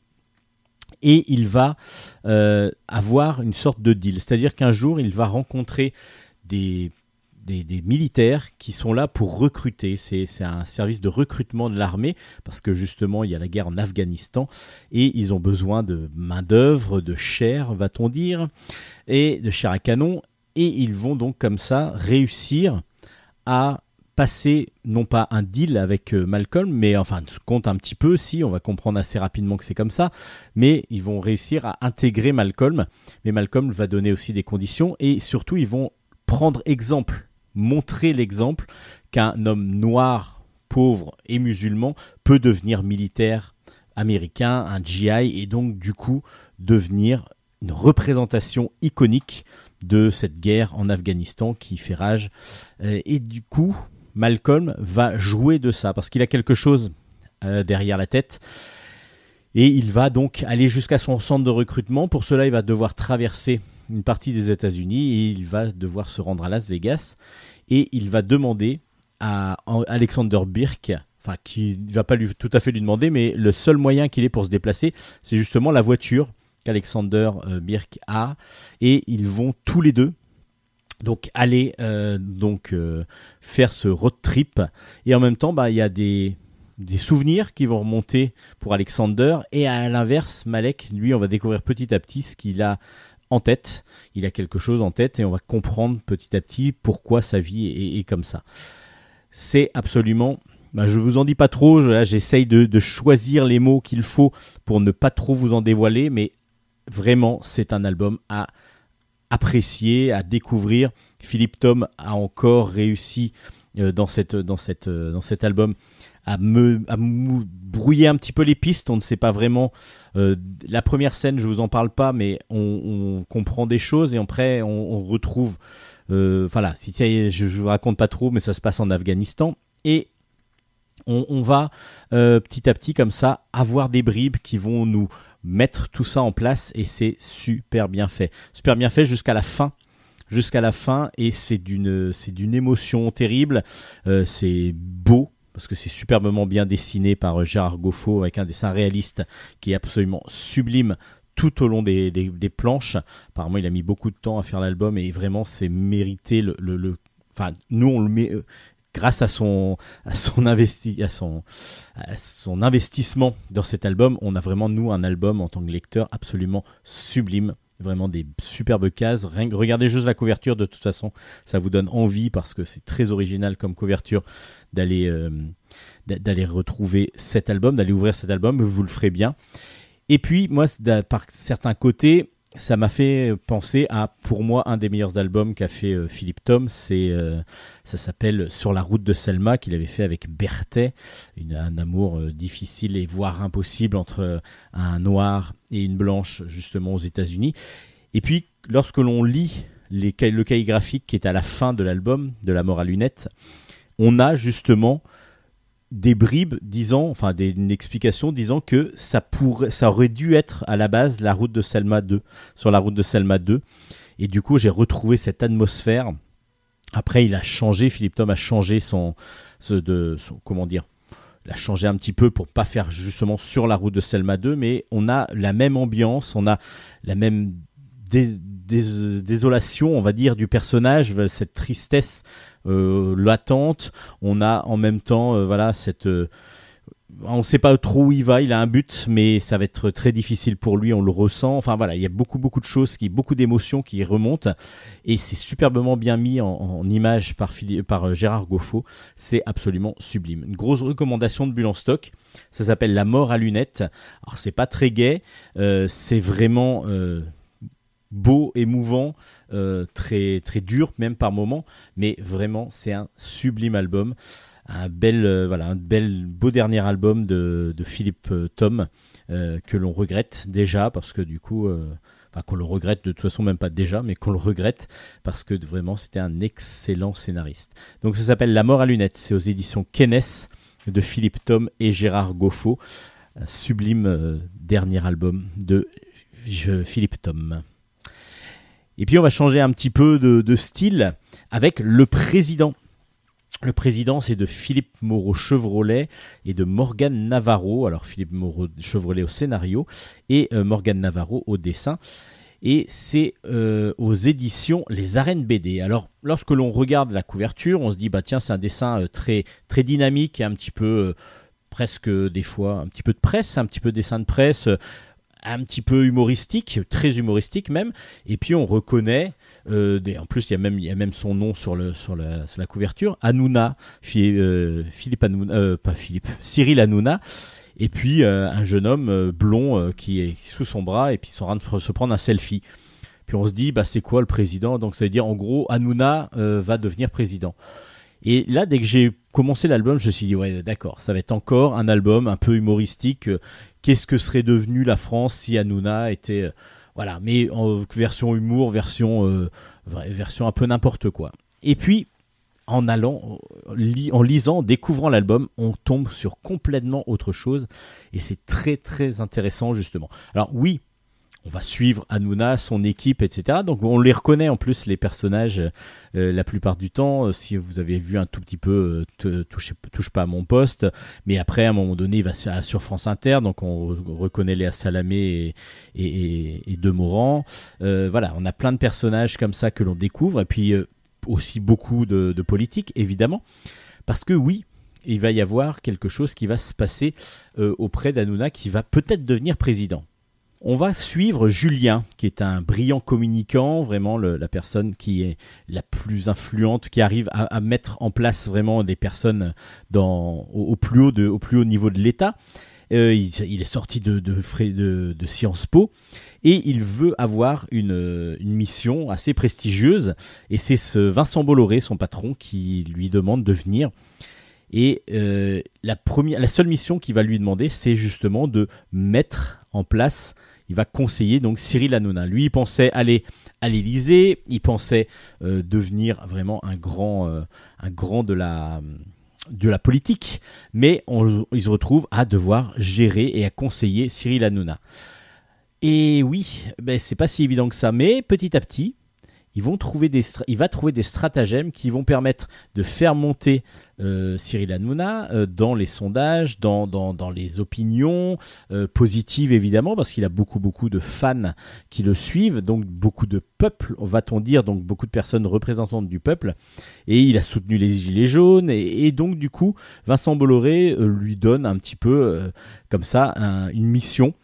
et il va euh, avoir une sorte de deal. C'est-à-dire qu'un jour, il va rencontrer des, des, militaires qui sont là pour recruter. C'est c'est un service de recrutement de l'armée parce que justement il y a la guerre en Afghanistan et ils ont besoin de main-d'œuvre, de chair, va-t-on dire, et de chair à canon. Et ils vont donc comme ça réussir à passer non pas un deal avec euh, Malcolm, mais enfin compte un petit peu si on va comprendre assez rapidement que c'est comme ça, mais ils vont réussir à intégrer Malcolm, mais Malcolm va donner aussi des conditions et surtout ils vont prendre exemple, montrer l'exemple qu'un homme noir, pauvre et musulman peut devenir militaire américain, un GI et donc du coup devenir une représentation iconique de cette guerre en Afghanistan qui fait rage. Euh, et du coup, Malcolm va jouer de ça parce qu'il a quelque chose euh, derrière la tête. Et il va donc aller jusqu'à son centre de recrutement. Pour cela, il va devoir traverser une partie des États-Unis et il va devoir se rendre à Las Vegas. Et il va demander à Alexander Birk, enfin qui ne va pas lui, tout à fait lui demander, mais le seul moyen qu'il ait pour se déplacer, c'est justement la voiture qu'Alexander euh, Birk a. Et ils vont tous les deux donc aller euh, donc euh, faire ce road trip et en même temps bah il y a des des souvenirs qui vont remonter pour Alexander et à l'inverse Malek lui on va découvrir petit à petit ce qu'il a en tête il a quelque chose en tête et on va comprendre petit à petit pourquoi sa vie est, comme ça c'est absolument bah, je vous en dis pas trop j'essaye de, choisir les mots qu'il faut pour ne pas trop vous en dévoiler mais vraiment c'est un album à apprécier, à découvrir. Philippe Tom a encore réussi euh, dans, cette, dans, cette, euh, dans cet album à me à mou- brouiller un petit peu les pistes. On ne sait pas vraiment. Euh, la première scène, je vous en parle pas, mais on, comprend des choses et après on, retrouve. euh, Enfin là, si ça y est, je, je vous raconte pas trop, mais ça se passe en Afghanistan et on, va euh, petit à petit comme ça avoir des bribes qui vont nous mettre tout ça en place et c'est super bien fait. Super bien fait jusqu'à la fin. Jusqu'à la fin et c'est d'une c'est d'une émotion terrible. Euh, c'est beau parce que c'est superbement bien dessiné par euh, Gérard Goffo avec un dessin réaliste qui est absolument sublime tout au long des, des, planches. Apparemment, il a mis beaucoup de temps à faire l'album et vraiment, c'est mérité le, le, Enfin, nous, on le met euh, grâce à son son investi à son à son investissement dans cet album. On a vraiment nous un album en tant que lecteur absolument sublime. Vraiment des superbes cases. Regardez juste la couverture, de toute façon, ça vous donne envie parce que c'est très original comme couverture d'aller euh, d'a- d'aller retrouver cet album, d'aller ouvrir cet album. Vous le ferez bien. Et puis, moi, par certains côtés, ça m'a fait penser à, pour moi, un des meilleurs albums qu'a fait euh, Philippe Tom. C'est, euh, ça s'appelle Sur la route de Selma, qu'il avait fait avec Berthet. Un amour difficile et voire impossible entre un noir et une blanche, justement, aux États-Unis. Et puis, lorsque l'on lit les, le cahier graphique qui est à la fin de l'album, de La mort à lunettes, on a justement des bribes disant, enfin une explication disant que ça ça aurait dû être à la base la route de Selma 2, sur la route de Selma 2. Et du coup, j'ai retrouvé cette atmosphère. Après, il a changé, Philippe Tom a changé son, ce de, son- comment dire, il a changé un petit peu pour pas faire justement sur la route de Selma 2, mais on a la même ambiance, on a la même dés- désolation, on va dire, du personnage, cette tristesse euh, latente. On a en même temps, euh, voilà, cette. euh, on ne sait pas trop où il va, il a un but, mais ça va être très difficile pour lui, on le ressent. Enfin voilà, il y a beaucoup beaucoup de choses, qui, beaucoup d'émotions qui remontent, et c'est superbement bien mis en, image par, par euh, Gérard Goffo. C'est absolument sublime. Une grosse recommandation de Bulle en stock. Ça s'appelle La mort à lunettes. Alors c'est pas très gai, euh, c'est vraiment euh, beau, émouvant, euh, très très dur même par moments, mais vraiment c'est un sublime album, un bel euh, voilà un bel beau dernier album de, de Philippe euh, Tom que l'on regrette déjà parce que du coup enfin qu'on le regrette de toute façon même pas déjà mais qu'on le regrette parce que vraiment c'était un excellent scénariste. Donc ça s'appelle La mort à lunettes, c'est aux éditions Kennes de Philippe Tom et Gérard Goffo, un sublime dernier album de Philippe Tom. Et puis on va changer un petit peu de, style avec le président. Le président, c'est de Philippe Moreau Chevrolet et de Morgane Navarro. Alors Philippe Moreau Chevrolet au scénario et euh, Morgane Navarro au dessin. et c'est euh, aux éditions Les Arènes BD. Alors, lorsque l'on regarde la couverture, on se dit bah tiens, c'est un dessin euh, très très dynamique, un petit peu presque des fois un petit peu de presse, un petit peu de dessin de presse, un petit peu humoristique, très humoristique même. Et puis on reconnaît, euh, des- en plus il y a même il y a même son nom sur le sur la, couverture, Hanouna, euh, Philippe Hanouna, euh, pas Philippe, Cyril Hanouna. Et puis un jeune homme blond qui est sous son bras et puis sont en se prendre un selfie. Puis on se dit, bah c'est quoi le président? Donc ça veut dire en gros, Hanouna va devenir président. Et là, dès que j'ai commencé l'album, je me suis dit, ouais, d'accord, ça va être encore un album un peu humoristique. Euh, Qu'est-ce que serait devenu la France si Hanouna était. euh, voilà, mais en version humour, version, euh, version un peu n'importe quoi. Et puis, en allant, en lisant, découvrant l'album, on tombe sur complètement autre chose. Et c'est très, très intéressant, justement. Alors, oui, on va suivre Hanouna, son équipe, etc. Donc on les reconnaît en plus les personnages euh, la plupart du temps. Euh, si vous avez vu un tout petit peu euh, touche, pas à mon poste, mais après à un moment donné il va sur, France Inter, donc on re- reconnaît Léa Salamé et, et, Demorand. Voilà, on a plein de personnages comme ça que l'on découvre et puis aussi beaucoup de, politique évidemment, parce que oui. Il va y avoir quelque chose qui va se passer auprès d'Hanouna qui va peut-être devenir président. On va suivre Julien, qui est un brillant communicant, vraiment la personne qui est la plus influente, qui arrive à, mettre en place vraiment des personnes au, plus, haut niveau de l'État. Euh, il, est sorti de, Sciences Po et il veut avoir une, mission assez prestigieuse. Et c'est ce Vincent Bolloré, son patron, qui lui demande de venir. Et euh, la, la seule mission qu'il va lui demander, c'est justement de mettre en place il va conseiller donc Cyril Hanouna. Lui, il pensait aller à l'Élysée, il pensait euh, devenir vraiment un grand, euh, un grand de la de la politique, mais il se retrouve à devoir gérer et à conseiller Cyril Hanouna. Et oui, ben, c'est pas si évident que ça, mais petit à petit, il va trouver des stratagèmes qui vont permettre de faire monter euh, Cyril Hanouna euh, dans les sondages, dans, les opinions euh, positives évidemment, parce qu'il a beaucoup beaucoup de fans qui le suivent, donc beaucoup de peuple, va-t-on dire, donc beaucoup de personnes représentantes du peuple, et il a soutenu les Gilets jaunes, et, donc du coup, Vincent Bolloré lui donne un petit peu comme ça un- une mission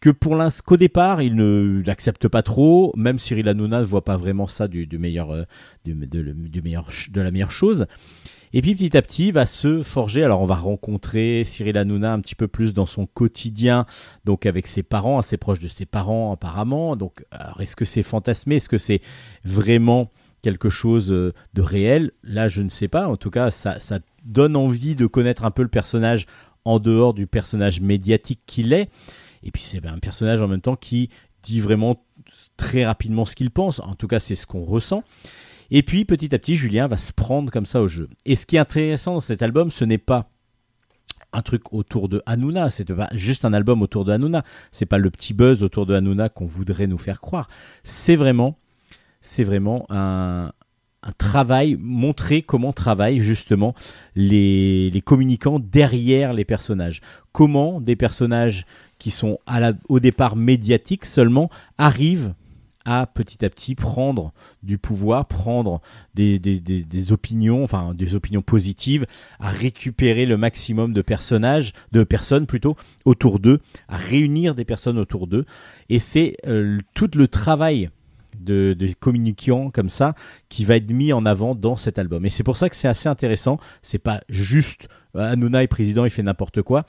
que pour l'instant qu'au départ il ne l'accepte pas trop même Cyril Hanouna ne voit pas vraiment ça du, meilleur euh, du, de, meilleur de la meilleure chose. Et puis petit à petit va se forger alors on va rencontrer Cyril Hanouna un petit peu plus dans son quotidien donc avec ses parents assez proche de ses parents apparemment. Donc est-ce que c'est fantasmé? Est-ce que c'est vraiment quelque chose euh, de réel? Là je ne sais pas. En tout cas ça donne envie de connaître un peu le personnage en dehors du personnage médiatique qu'il est et puis c'est un personnage en même temps qui dit vraiment très rapidement ce qu'il pense. En tout cas, c'est ce qu'on ressent. Et puis petit à petit, Julien va se prendre comme ça au jeu. Et ce qui est intéressant dans cet album, ce n'est pas un truc autour de Hanouna, c'est pas juste un album autour de Hanouna, c'est pas le petit buzz autour de Hanouna qu'on voudrait nous faire croire. C'est vraiment, c'est vraiment un, travail, montrer comment travaillent justement les, les communicants derrière les personnages. Comment des personnages qui sont au départ médiatiques seulement arrivent à petit à petit prendre du pouvoir, prendre des, opinions, enfin des opinions positives, à récupérer le maximum de personnages, de personnes plutôt autour d'eux, à réunir des personnes autour d'eux. Et c'est euh, tout le travail de, de comme ça qui va être mis en avant dans cet album. Et c'est pour ça que c'est assez intéressant. C'est pas juste euh, Hanouna est président, il fait n'importe quoi.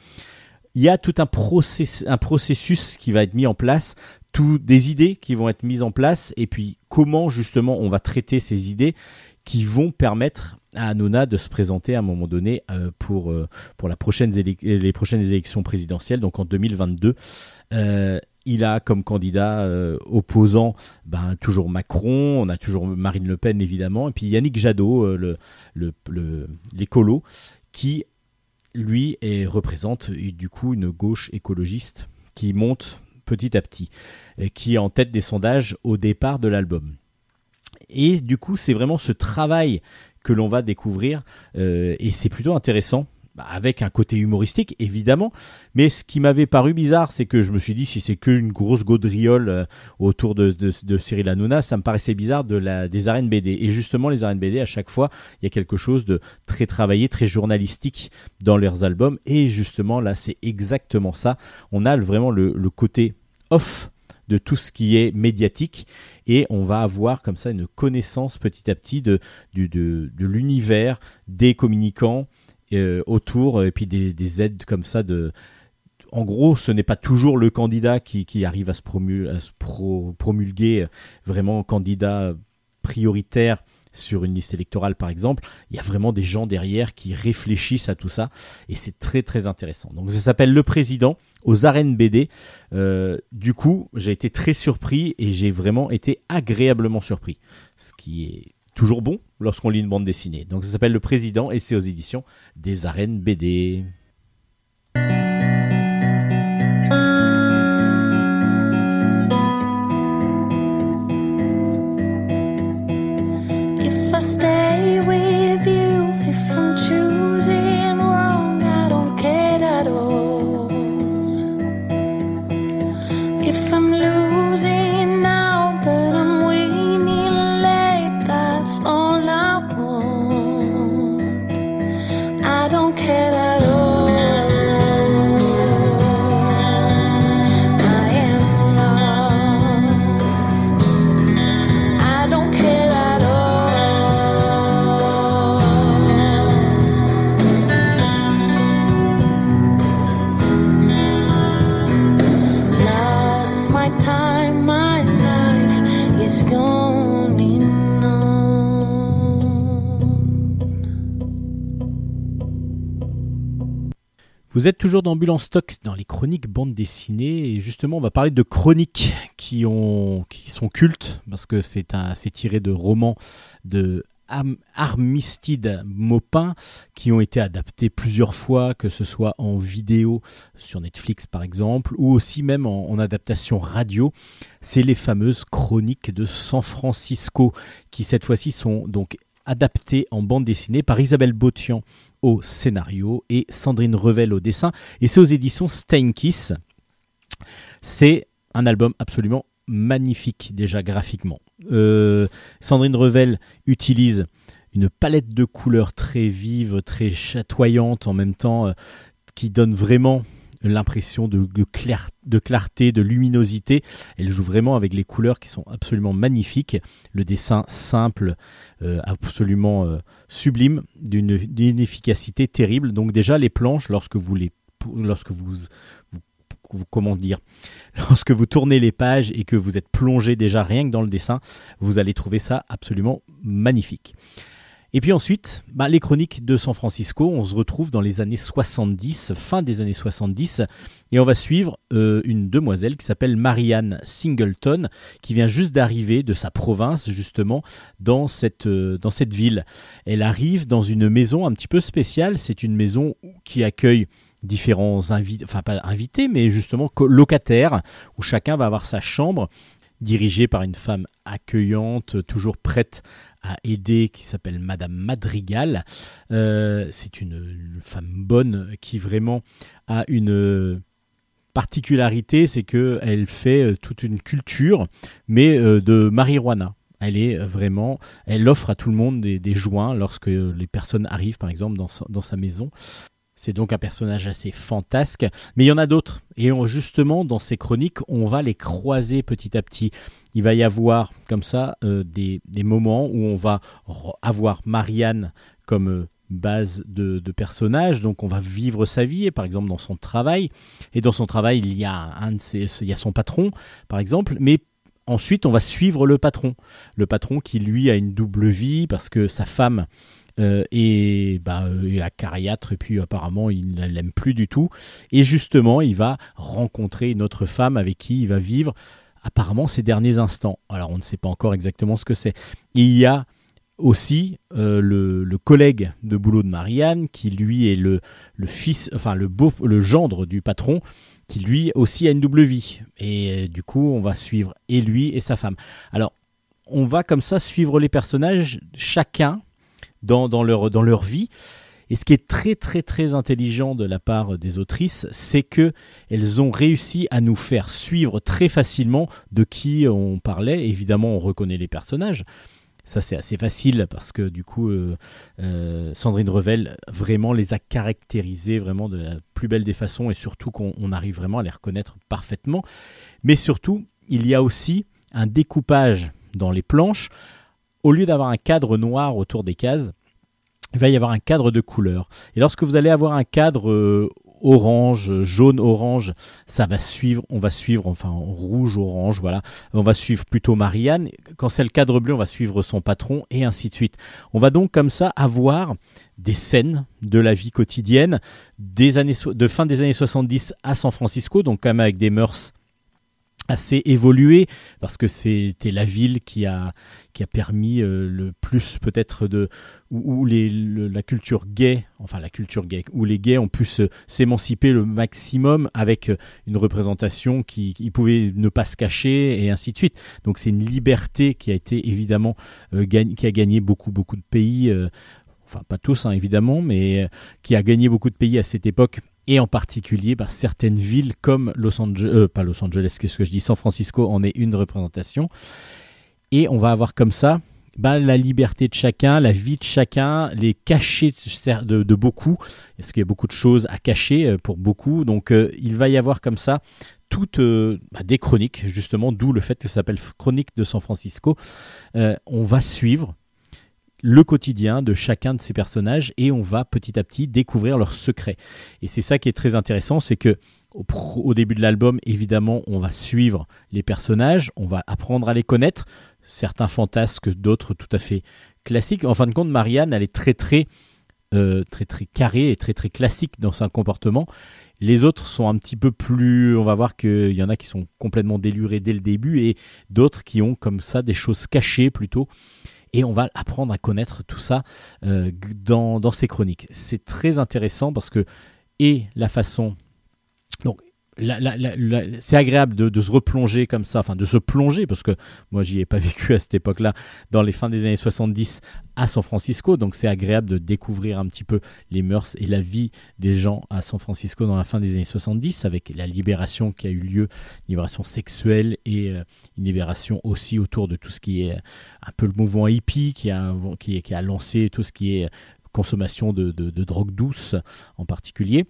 Il y a tout un, process, un processus qui va être mis en place, tout des idées qui vont être mises en place, et puis comment justement on va traiter ces idées qui vont permettre à Hanouna de se présenter à un moment donné euh, pour, euh, pour les prochaines élections présidentielles, donc en 2022. Euh, il a comme candidat opposant ben, toujours Macron, on a toujours Marine Le Pen évidemment, et puis Yannick Jadot, l'écolo, qui lui représente du coup une gauche écologiste qui monte petit à petit, et qui est en tête des sondages au départ de l'album. Et du coup, c'est vraiment ce travail que l'on va découvrir, euh, et c'est plutôt intéressant avec un côté humoristique évidemment. Mais ce qui m'avait paru bizarre, c'est que je me suis dit si c'est qu'une grosse gaudriole euh, autour de, Cyril Hanouna, ça me paraissait bizarre de la, des arènes BD. Et justement, les arènes BD, à chaque fois, il y a quelque chose de très travaillé, très journalistique dans leurs albums. Et justement, là, c'est exactement ça. On a vraiment le, côté off de tout ce qui est médiatique et on va avoir comme ça une connaissance petit à petit de l'univers des communicants euh, autour et puis des, des aides comme ça de en gros, ce n'est pas toujours le candidat qui, qui arrive à se, à se pro- promulguer vraiment candidat prioritaire sur une liste électorale par exemple, il y a vraiment des gens derrière qui réfléchissent à tout ça et c'est très très intéressant. Donc ça s'appelle Le Président aux arènes BD. Euh, du coup, j'ai été très surpris et j'ai vraiment été agréablement surpris, ce qui est toujours bon lorsqu'on lit une bande dessinée. Donc ça s'appelle Le Président et c'est aux éditions des arènes BD. Vous êtes toujours dans en stock dans les chroniques bande dessinée et justement on va parler de chroniques qui ont qui sont cultes parce que c'est un c'est tiré de romans de Armistide Maupin qui ont été adaptés plusieurs fois que ce soit en vidéo sur Netflix par exemple ou aussi même en, en adaptation radio. C'est les fameuses chroniques de San Francisco qui cette fois-ci sont donc adaptées en bande dessinée par Isabelle Botian au scénario et Sandrine Revel au dessin. Et c'est aux éditions Steinkiss. C'est un album absolument magnifique déjà graphiquement. Euh, Sandrine Revel utilise une palette de couleurs très vive, très chatoyante en même temps, euh, qui donne vraiment l'impression de, clarté, de luminosité. Elle joue vraiment avec les couleurs qui sont absolument magnifiques. Le dessin simple, euh, absolument euh, sublime, d'une efficacité terrible. Donc déjà les planches, lorsque vous les, lorsque vous- comment dire, lorsque vous tournez les pages et que vous êtes plongé déjà rien que dans le dessin, vous allez trouver ça absolument magnifique. Et puis ensuite, bah, les chroniques de San Francisco, on se retrouve dans les années 70, fin des années 70, et on va suivre euh, une demoiselle qui s'appelle Marianne Singleton, qui vient juste d'arriver de sa province, justement, dans cette, euh, dans cette ville. Elle arrive dans une maison un petit peu spéciale, c'est une maison qui accueille différents invités, enfin pas invités, mais justement locataires, où chacun va avoir sa chambre, dirigée par une femme accueillante, toujours prête à aider, qui s'appelle Madame Madrigal. Euh, c'est une, femme bonne qui vraiment a une particularité, c'est que elle fait euh, toute une culture, mais euh, de marijuana. Elle est euh, vraiment, elle offre à tout le monde des, joints lorsque les personnes arrivent, par exemple, dans, sa- dans sa maison. C'est donc un personnage assez fantasque, mais il y en a d'autres. Et justement, dans ces chroniques, on va les croiser petit à petit. Il va y avoir comme ça euh, des, moments où on va avoir Marianne comme euh, base de, personnage, donc on va vivre sa vie, et par exemple dans son travail. Et dans son travail, il y a un de ses, son patron, par exemple, mais ensuite on va suivre le patron, le patron qui lui a une double vie parce que sa femme euh, est, bah, euh, est acariâtre et puis apparemment il ne l'aime plus du tout. Et justement, il va rencontrer une autre femme avec qui il va vivre apparemment ses derniers instants. Alors on ne sait pas encore exactement ce que c'est. Il y a aussi euh, le, le collègue de boulot de Marianne qui lui est le, le fils, enfin le beau, le gendre du patron qui lui aussi a une double vie. Et euh, du coup, on va suivre et lui et sa femme. Alors, on va comme ça suivre les personnages, chacun dans, dans, leur, dans leur vie. Et ce qui est très très très intelligent de la part des autrices, c'est que elles ont réussi à nous faire suivre très facilement de qui on parlait. Évidemment, on reconnaît les personnages. Ça, c'est assez facile parce que du coup, euh, euh, Sandrine Revel vraiment les a caractérisés de la plus belle des façons et surtout qu'on on arrive vraiment à les reconnaître parfaitement. Mais surtout, il y a aussi un découpage dans les planches. Au lieu d'avoir un cadre noir autour des cases, il va y avoir un cadre de couleur. Et lorsque vous allez avoir un cadre euh, orange, jaune, orange, ça va suivre, on va suivre, enfin rouge, orange, voilà, on va suivre plutôt Marianne. Quand c'est le cadre bleu, on va suivre son patron et ainsi de suite. On va donc comme ça avoir des scènes de la vie quotidienne des années, de fin des années 70 à San Francisco, donc quand même avec des mœurs assez évoluées parce que c'était la ville qui a qui a permis euh, le plus peut-être de où, les, le- la culture gay, enfin la culture gay, où les gays ont pu s'émanciper le maximum avec euh, une représentation qui, qui pouvait ne pas se cacher et ainsi de suite. Donc c'est une liberté qui a été évidemment euh, gagne- qui a gagné beaucoup beaucoup de pays, enfin pas tous hein, évidemment, mais qui a gagné beaucoup de pays à cette époque. Et en particulier, bah, certaines villes comme Los Angeles, pas Los Angeles, qu'est-ce que je dis, San Francisco en est une représentation. Et on va avoir comme ça bah, la liberté de chacun, la vie de chacun, les cachets de, de, beaucoup, parce qu'il y a beaucoup de choses à cacher euh, pour beaucoup? Donc euh, il va y avoir comme ça toutes euh, bah, des chroniques, justement, d'où le fait que ça s'appelle Chronique de San Francisco. On va suivre le quotidien de chacun de ces personnages et on va petit à petit découvrir leurs secrets. Et c'est ça qui est très intéressant, c'est que au, pro- au début de l'album, évidemment, on va suivre les personnages, on va apprendre à les connaître, certains fantasques, d'autres tout à fait classiques. En fin de compte, Marianne, elle est très très euh, très très carrée et très très classique dans son comportement. Les autres sont un petit peu plus, on va voir qu'il y en a qui sont complètement délurés dès le début et d'autres qui ont comme ça des choses cachées plutôt. Et on va apprendre à connaître tout ça euh, dans, dans ces chroniques. C'est très intéressant parce que, et la façon. Donc, c'est agréable de, se replonger comme ça, enfin de se plonger, parce que moi j'y ai pas vécu à cette époque-là, dans les fins des années 70 à San Francisco, donc c'est agréable de découvrir un petit peu les mœurs et la vie des gens à San Francisco dans la fin des années 70, avec la libération qui a eu lieu, libération sexuelle et euh, une libération aussi autour de tout ce qui est un peu le mouvement hippie qui a lancé tout ce qui est consommation de, de, de drogue douce en particulier.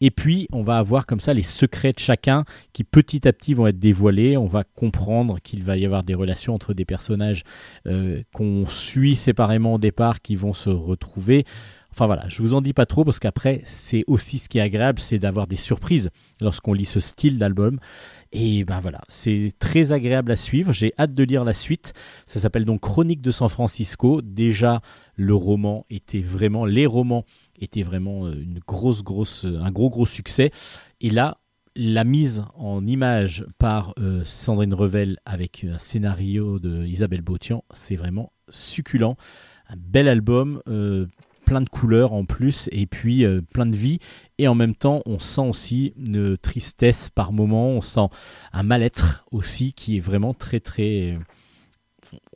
Et puis, on va avoir comme ça les secrets de chacun qui petit à petit vont être dévoilés. On va comprendre qu'il va y avoir des relations entre des personnages euh, qu'on suit séparément au départ qui vont se retrouver. Enfin voilà, je vous en dis pas trop parce qu'après, c'est aussi ce qui est agréable, c'est d'avoir des surprises lorsqu'on lit ce style d'album. Et ben voilà, c'est très agréable à suivre. J'ai hâte de lire la suite. Ça s'appelle donc Chronique de San Francisco. Déjà, le roman était vraiment, les romans étaient vraiment euh, une grosse, grosse, un gros, gros succès. Et là, la mise en image par euh, Sandrine Revel avec un scénario de Isabelle Bautian, c'est vraiment succulent. Un bel album, euh, plein de couleurs en plus, et puis euh, plein de vie. Et en même temps, on sent aussi une tristesse par moment, on sent un mal-être aussi qui est vraiment très, très.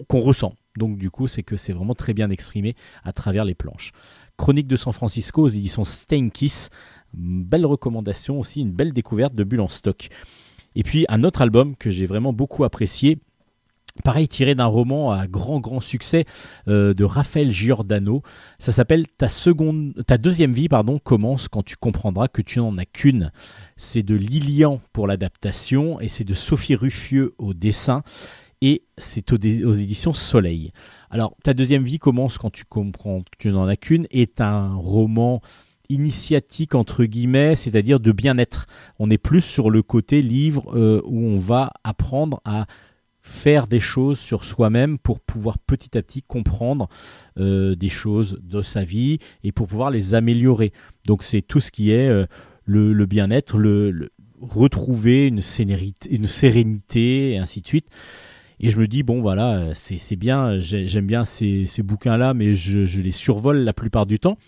qu'on ressent. Donc, du coup, c'est que c'est vraiment très bien exprimé à travers les planches. Chronique de San Francisco aux éditions Steinkiss. Belle recommandation aussi, une belle découverte de Bulle en stock. Et puis un autre album que j'ai vraiment beaucoup apprécié, pareil tiré d'un roman à grand grand succès euh, de Raphaël Giordano. Ça s'appelle ta ta deuxième vie pardon commence quand tu comprendras que tu n'en as qu'une. C'est de Lilian pour l'adaptation et c'est de Sophie Ruffieux au dessin et c'est aux, éditions Soleil. Alors ta deuxième vie commence quand tu comprends que tu n'en as qu'une est un roman initiatique entre guillemets, c'est-à-dire de bien-être. On est plus sur le côté livre euh, où on va apprendre à faire des choses sur soi-même pour pouvoir petit à petit comprendre euh, des choses de sa vie et pour pouvoir les améliorer. Donc c'est tout ce qui est euh, le, bien-être, le, retrouver une, une sérénité et ainsi de suite. Et je me dis, bon voilà, c'est bien, j'aime bien ces, ces bouquins-là, mais je, je les survole la plupart du temps.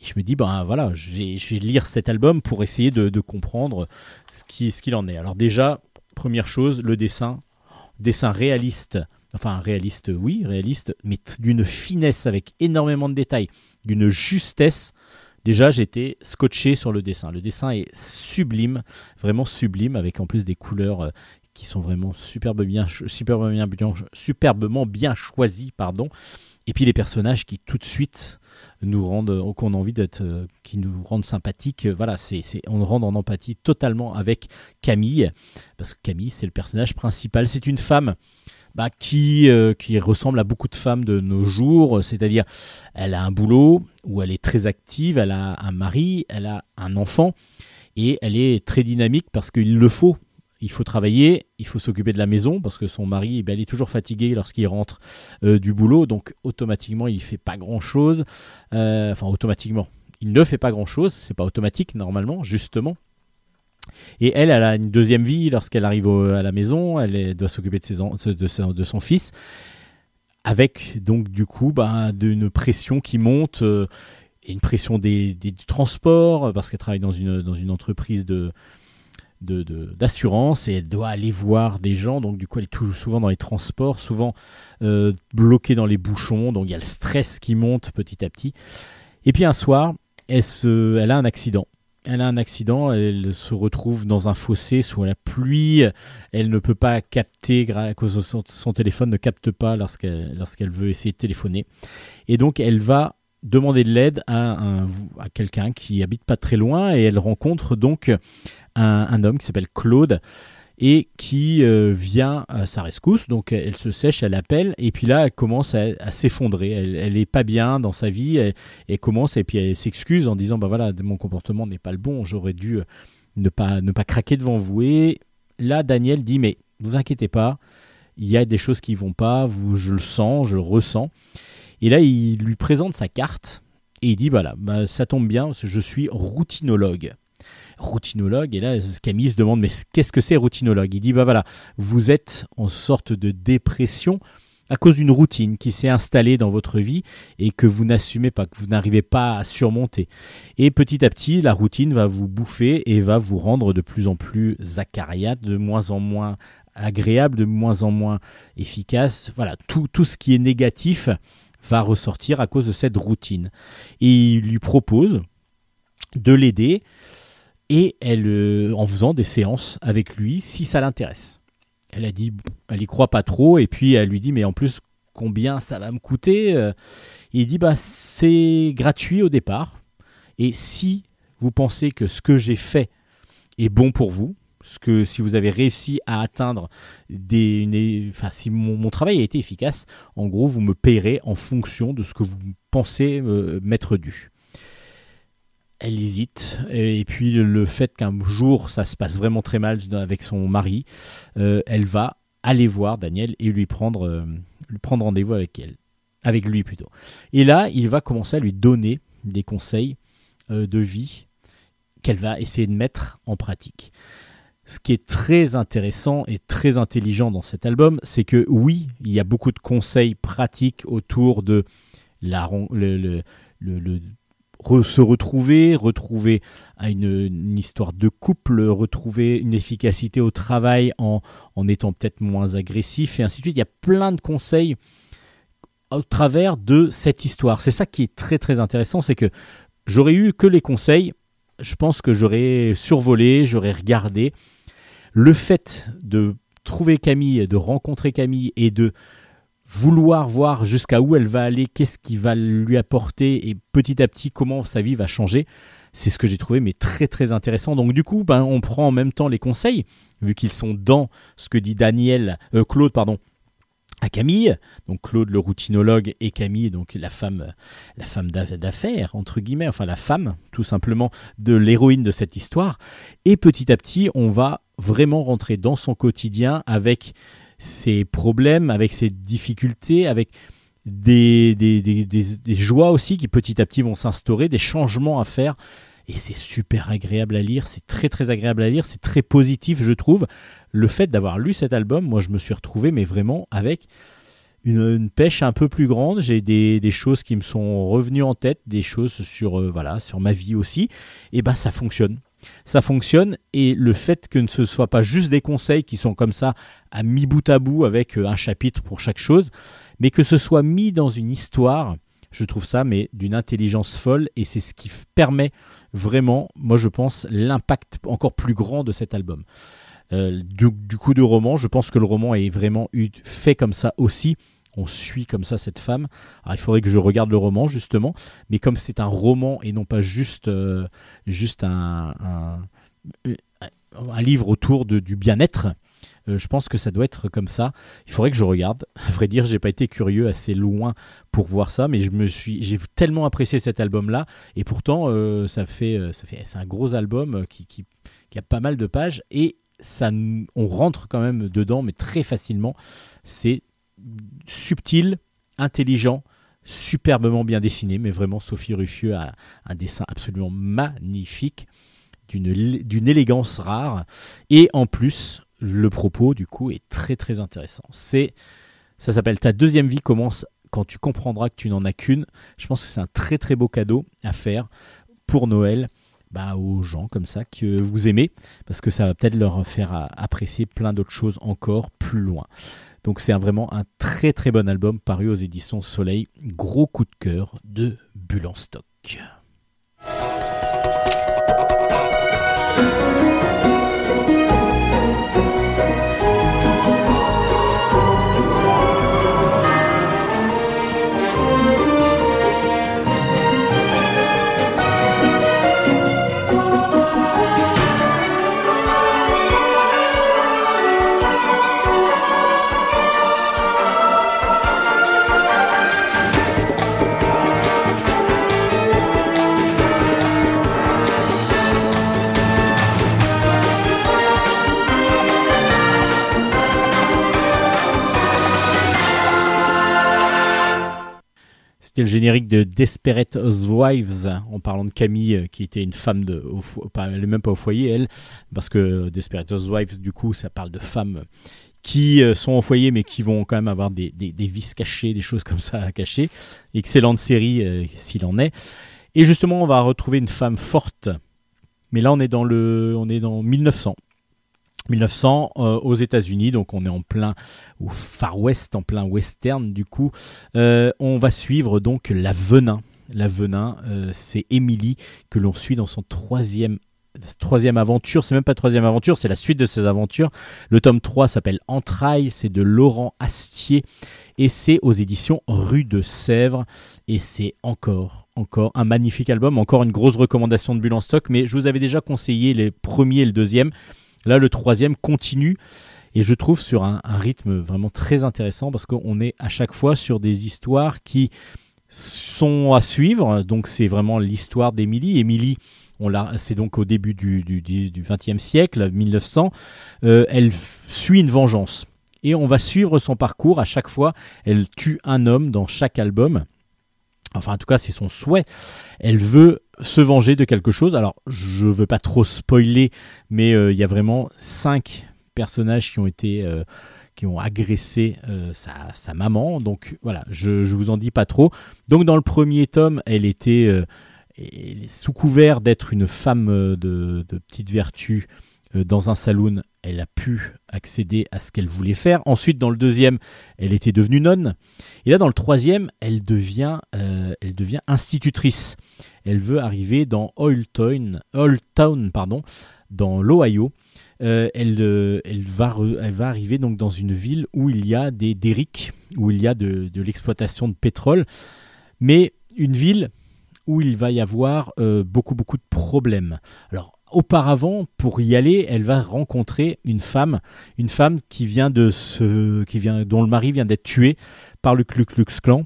Et je me dis, ben voilà, je vais, lire cet album pour essayer de, de comprendre ce qu'il ce qu'il en est. Alors déjà, première chose, le dessin, dessin réaliste, enfin réaliste, oui, réaliste, mais d'une finesse avec énormément de détails, d'une justesse. Déjà, j'étais scotché sur le dessin. Le dessin est sublime, vraiment sublime, avec en plus des couleurs euh, qui sont vraiment bien, superbement bien, choisies, pardon. Et puis les personnages qui tout de suite nous rendent, euh, qu'on a envie d'être, euh, qui nous rendent sympathiques. Euh, Voilà, c'est, on rentre en empathie totalement avec Camille, parce que Camille, c'est le personnage principal. C'est une femme bah, qui, qui ressemble à beaucoup de femmes de nos jours, c'est-à-dire elle a un boulot où elle est très active, elle a un mari, elle a un enfant, et elle est très dynamique parce qu'il le faut. Il faut travailler, il faut s'occuper de la maison parce que son mari, eh il est toujours fatigué lorsqu'il rentre euh, du boulot, donc automatiquement il fait pas grand-chose. Euh, enfin, automatiquement, il ne fait pas grand-chose. C'est pas automatique normalement, justement. Et elle, elle a une deuxième vie lorsqu'elle arrive à la maison. Elle doit s'occuper de, son- fils, avec donc du coup bah, d'une pression qui monte, euh, une pression des, du transport parce qu'elle travaille une dans une entreprise de de- de- d'assurance et elle doit aller voir des gens. Donc du coup elle est toujours souvent dans les transports souvent euh, bloquée dans les bouchons. Donc il y a le stress qui monte petit à petit. Et puis un soir elle, se, elle a un accident. Elle a un accident, elle se retrouve dans un fossé sous la pluie, elle ne peut pas capter, à cause de son, téléphone ne capte pas lorsqu'elle lorsqu'elle veut essayer de téléphoner. Et donc elle va demander de l'aide à, à quelqu'un qui habite pas très loin et elle rencontre donc un, homme qui s'appelle Claude et qui euh, vient à sa rescousse. Donc elle se sèche, elle appelle et puis là elle commence à, s'effondrer. Elle, elle est pas bien dans sa vie. Elle, commence et puis elle s'excuse en disant bah voilà mon comportement n'est pas le bon. J'aurais dû euh, ne pas ne pas craquer devant vous. Et là Daniel dit mais vous inquiétez pas, il y a des choses qui vont pas. Vous, je le sens, je le ressens. Et là il lui présente sa carte et il dit voilà bah, ça tombe bien parce que je suis routinologue routinologue. Et là, Camille se demande, mais qu'est-ce que c'est routinologue? Il dit, bah voilà, vous êtes en sorte de dépression à cause d'une routine qui s'est installée dans votre vie et que vous n'assumez pas, que vous n'arrivez pas à surmonter. Et petit à petit, la routine va vous bouffer et va vous rendre de plus en plus acariate, de moins en moins agréable, de moins en moins efficace. Voilà, tout, tout ce qui est négatif va ressortir à cause de cette routine. Et il lui propose de l'aider et elle, euh, en faisant des séances avec lui, si ça l'intéresse. Elle a dit, elle y croit pas trop, et puis elle lui dit, mais en plus, combien ça va me coûter Euh, Il dit, bah c'est gratuit au départ, et si vous pensez que ce que j'ai fait est bon pour vous, que si vous avez réussi à atteindre des, enfin si mon, travail a été efficace, en gros, vous me payerez en fonction de ce que vous pensez euh, m'être dû elle hésite. Et puis le fait qu'un jour ça se passe vraiment très mal avec son mari, euh, elle va aller voir Daniel et lui prendre, euh, lui prendre rendez-vous avec elle. Avec lui plutôt. Et là, il va commencer à lui donner des conseils euh, de vie qu'elle va essayer de mettre en pratique. Ce qui est très intéressant et très intelligent dans cet album, c'est que oui, il y a beaucoup de conseils pratiques autour de la, se retrouver, retrouver une, une histoire de couple, retrouver une efficacité au travail en, en étant peut-être moins agressif et ainsi de suite. Il y a plein de conseils au travers de cette histoire. C'est ça qui est très très intéressant, c'est que j'aurais eu que les conseils, je pense que j'aurais survolé, j'aurais regardé. Le fait de trouver Camille, de rencontrer Camille et de vouloir voir jusqu'à où elle va aller, qu'est-ce qui va lui apporter et petit à petit comment sa vie va changer. C'est ce que j'ai trouvé mais très très intéressant. Donc du coup, ben, on prend en même temps les conseils vu qu'ils sont dans ce que dit Daniel, euh, Claude pardon, à Camille. Donc Claude le routinologue et Camille donc la femme, la femme d'a- d'affaires entre guillemets, enfin la femme tout simplement de l'héroïne de cette histoire. Et petit à petit, on va vraiment rentrer dans son quotidien avec ses problèmes, avec ses difficultés, avec des, des, des, joies aussi qui petit à petit vont s'instaurer, des changements à faire. Et c'est super agréable à lire, c'est très très agréable à lire, c'est très positif je trouve. Le fait d'avoir lu cet album, moi je me suis retrouvé mais vraiment avec une, une pêche un peu plus grande. J'ai des, des choses qui me sont revenues en tête, des choses sur, euh, voilà, sur ma vie aussi. Et ben ça fonctionne ça fonctionne et le fait que ce ne soit pas juste des conseils qui sont comme ça à mis bout à bout avec euh, un chapitre pour chaque chose, mais que ce soit mis dans une histoire Je trouve ça, mais d'une intelligence folle, et c'est ce qui permet vraiment, moi je pense, l'impact encore plus grand de cet album. Euh, du, du coup de roman, je pense que le roman est vraiment fait comme ça aussi. On suit comme ça cette femme. Il faudrait que je regarde le roman justement, mais comme c'est un roman et non pas juste, euh, juste un, livre autour du bien-être, euh, je pense que ça doit être comme ça. Il faudrait que je regarde. À vrai dire, j'ai pas été curieux assez loin pour voir ça, mais j'ai tellement apprécié cet album-là, et pourtant, euh, ça fait, euh, c'est un gros album euh, qui, qui, a pas mal de pages et ça, on rentre quand même dedans, mais très facilement. C'est subtil, intelligent, superbement bien dessiné, mais vraiment Sophie Ruffieux a un dessin absolument magnifique, d'une élégance rare, et en plus, le propos du coup est très très intéressant. C'est, ça s'appelle Ta deuxième vie commence quand tu comprendras que tu n'en as qu'une. Je pense que c'est un très très beau cadeau à faire pour Noël bah, aux gens comme ça que vous aimez, parce que ça va peut-être leur faire à- apprécier plein d'autres choses encore plus loin. Donc c'est vraiment un très très bon album paru aux éditions Soleil. Gros coup de cœur de Bulle en stock. C'était le générique de Desperate Housewives, en parlant de Camille, euh, qui était une femme de. Pas, elle est même pas au foyer, elle, parce que Desperate Housewives, du coup, ça parle de femmes qui euh, sont au foyer, mais qui vont quand même avoir des, vices cachés, des choses comme ça à cacher. Excellente série, euh, s'il en est. Et justement, on va retrouver une femme forte. Mais là, on est dans, le, on est dans 1900. 1900 euh, aux États-Unis, donc on est en plein au Far West, en plein western du coup. Euh, on va suivre donc la Venin. La Venin, euh, c'est Emily que l'on suit dans son troisième troisième aventure, c'est même pas troisième aventure, c'est la suite de ses aventures. Le tome 3 s'appelle Entrailles, c'est de Laurent Astier et c'est aux éditions Rue de Sèvres et c'est encore encore un magnifique album, encore une grosse recommandation de Bulle en stock, mais je vous avais déjà conseillé les premiers et le deuxième. Là, le troisième continue et je trouve sur un, rythme vraiment très intéressant parce qu'on est à chaque fois sur des histoires qui sont à suivre. Donc, c'est vraiment l'histoire d'Émilie. Émilie, c'est donc au début du, du, du 20e siècle, 1900. Euh, elle suit une vengeance et on va suivre son parcours. À chaque fois, elle tue un homme dans chaque album. Enfin, en tout cas, c'est son souhait. Elle veut se venger de quelque chose. Alors, je veux pas trop spoiler, mais euh, il y a vraiment cinq personnages qui ont été euh, qui ont agressé euh, sa, sa maman. Donc voilà, je, je vous en dis pas trop. Donc dans le premier tome, elle était sous couvert d'être une femme de, de petite vertu dans un saloon. Elle a pu accéder à ce qu'elle voulait faire. Ensuite, dans le deuxième, elle était devenue nonne. Et là, dans le troisième, elle devient, euh, elle devient institutrice. Elle veut arriver dans Old Town, Old Town pardon, dans l'Ohio. Euh, elle, euh, elle, va elle va arriver donc dans une ville où il y a des derricks, où il y a de, de l'exploitation de pétrole, mais une ville où il va y avoir beaucoup beaucoup de problèmes. Alors auparavant, pour y aller, elle va rencontrer une femme, une femme qui vient de se, qui vient, dont le mari vient d'être tué par le Ku Klux Klan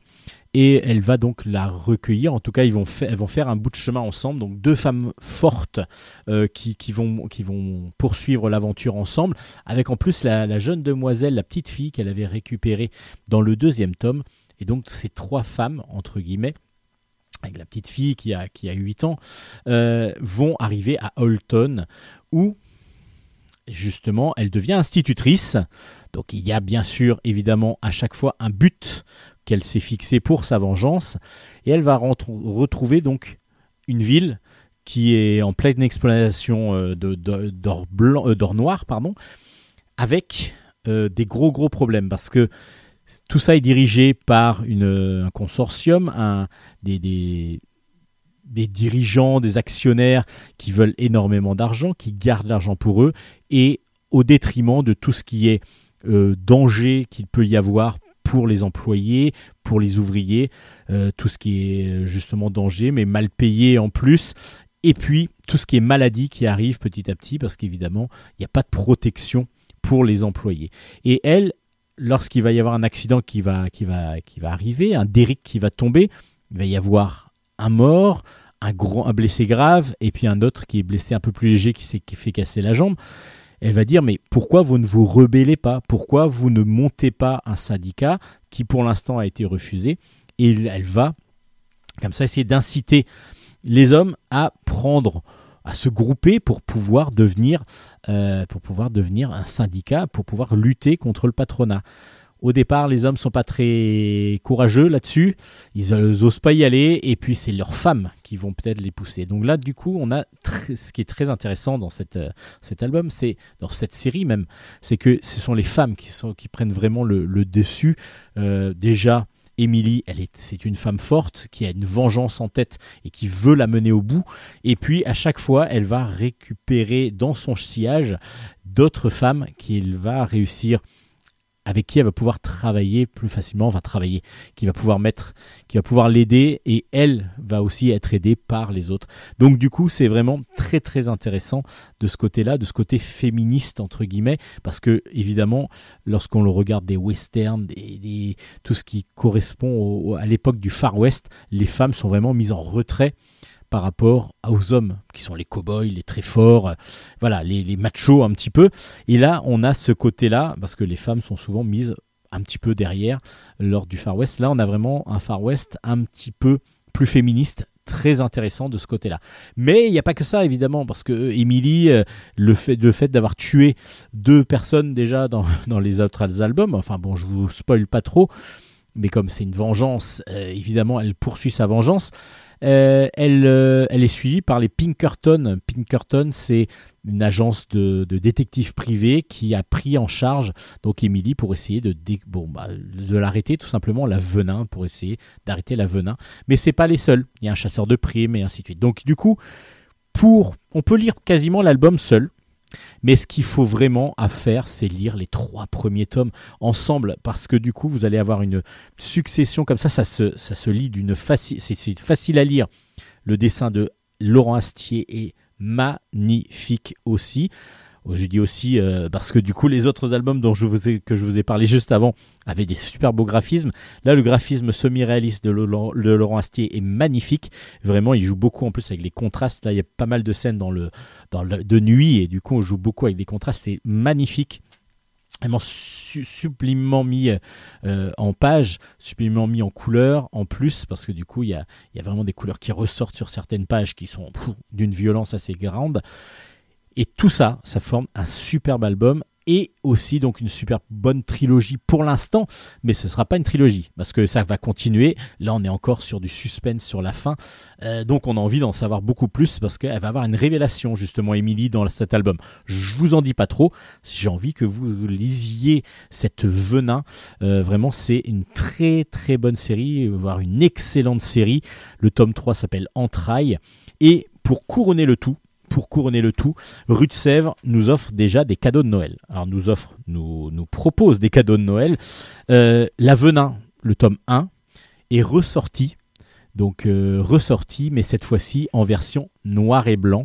et elle va donc la recueillir. En tout cas, ils vont, elles vont faire un bout de chemin ensemble. Donc deux femmes fortes euh, qui, qui vont, qui vont poursuivre l'aventure ensemble, avec en plus la, la jeune demoiselle, la petite fille qu'elle avait récupérée dans le deuxième tome. Et donc ces trois femmes, entre guillemets, avec la petite fille qui a, qui a 8 ans, euh, vont arriver à Holton, où justement elle devient institutrice. Donc il y a bien sûr évidemment à chaque fois un but qu'elle s'est fixé pour sa vengeance, et elle va retrouver donc une ville qui est en pleine exploitation euh, euh, d'or noir, pardon, avec des gros gros problèmes parce que Tout ça est dirigé par un consortium, des, dirigeants, des actionnaires qui veulent énormément d'argent, qui gardent l'argent pour eux, et au détriment de tout ce qui est euh, danger qu'il peut y avoir pour les employés, pour les ouvriers, euh, tout ce qui est justement danger, mais mal payé en plus, et puis tout ce qui est maladie qui arrive petit à petit, parce qu'évidemment, il n'y a pas de protection pour les employés. Et elle, lorsqu'il va y avoir un accident qui va, qui va, qui va arriver, un derrick qui va tomber, il va y avoir un mort, un, gros, un blessé grave, et puis un autre qui est blessé un peu plus léger qui qui fait casser la jambe. Elle va dire mais pourquoi vous ne vous rebellez pas? Pourquoi vous ne montez pas un syndicat qui pour l'instant a été refusé? Et elle va comme ça essayer d'inciter les hommes à prendre à se grouper pour pouvoir devenir euh, pour pouvoir devenir un syndicat pour pouvoir lutter contre le patronat. Au départ, les hommes sont pas très courageux là-dessus. Ils n'osent pas y aller. Et puis, c'est leurs femmes qui vont peut-être les pousser. Donc là, du coup, on a ce qui est très intéressant dans euh, cet album, c'est dans cette série même, c'est que ce sont les femmes qui, prennent vraiment le, le dessus. Euh, déjà, Émilie, c'est une femme forte qui a une vengeance en tête et qui veut la mener au bout. Et puis, à chaque fois, elle va récupérer dans son sillage d'autres femmes qu'il va réussir avec qui elle va pouvoir travailler plus facilement, va travailler, qui va pouvoir mettre, qui va pouvoir l'aider et elle va aussi être aidée par les autres. Donc du coup, c'est vraiment très très intéressant de ce côté-là, de ce côté féministe entre guillemets, parce que évidemment, lorsqu'on le regarde des westerns, des, tout ce qui correspond à l'époque du Far West, les femmes sont vraiment mises en retrait par rapport aux hommes, qui sont les cow-boys, les très forts, euh, voilà, les, machos un petit peu. Et là, on a ce côté-là, parce que les femmes sont souvent mises un petit peu derrière lors du Far West. Là, on a vraiment un Far West un petit peu plus féministe, très intéressant de ce côté-là. Mais il n'y a pas que ça, évidemment, parce que euh, Emily, euh, le fait, le fait d'avoir tué deux personnes déjà dans, dans les autres albums, enfin bon, je vous spoil pas trop, mais comme c'est une vengeance, évidemment, elle poursuit sa vengeance. Euh, elle, euh, elle est suivie par les Pinkerton. Pinkerton, c'est une agence de, de détectives privés qui a pris en charge donc Emily pour essayer de, bah, de l'arrêter tout simplement la venin pour essayer d'arrêter la venin. Mais c'est pas les seuls. Il y a un chasseur de primes et ainsi de suite. Donc du coup, pour, on peut lire quasiment l'album seul. Mais ce qu'il faut vraiment à faire, c'est lire les trois premiers tomes ensemble, parce que du coup, vous allez avoir une succession comme ça, ça se, ça se lit d'une facile, c'est facile à lire. Le dessin de Laurent Astier est magnifique aussi. Oh, Je dis aussi euh, parce que du coup les autres albums dont je vous ai, que je vous ai parlé juste avant avaient des super beaux graphismes. Là le graphisme semi-réaliste de de Laurent Astier est magnifique. Vraiment il joue beaucoup en plus avec les contrastes. Là il y a pas mal de scènes dans le, dans de nuit et du coup on joue beaucoup avec des contrastes. C'est magnifique. Vraiment su- sublimement mis euh, en page, sublimement mis en couleur en plus parce que du coup il y a, y a vraiment des couleurs qui ressortent sur certaines pages qui sont d'une violence assez grande. Et tout ça, ça forme un superbe album et aussi donc une super bonne trilogie pour l'instant, mais ce ne sera pas une trilogie parce que ça va continuer. Là, on est encore sur du suspense sur la fin, Euh, donc on a envie d'en savoir beaucoup plus parce qu'elle va avoir une révélation justement, Emily, dans cet album. Je vous en dis pas trop. J'ai envie que vous lisiez cette venin. Euh, vraiment, c'est une très très bonne série, voire une excellente série. Le tome 3 s'appelle Entrailles et pour couronner le tout pour couronner le tout, Rue de Sèvres nous offre déjà des cadeaux de Noël. Alors nous offre, nous, nous propose des cadeaux de Noël. Euh, la Venin, le tome 1, est ressorti, donc euh, ressorti, mais cette fois-ci en version noir et blanc,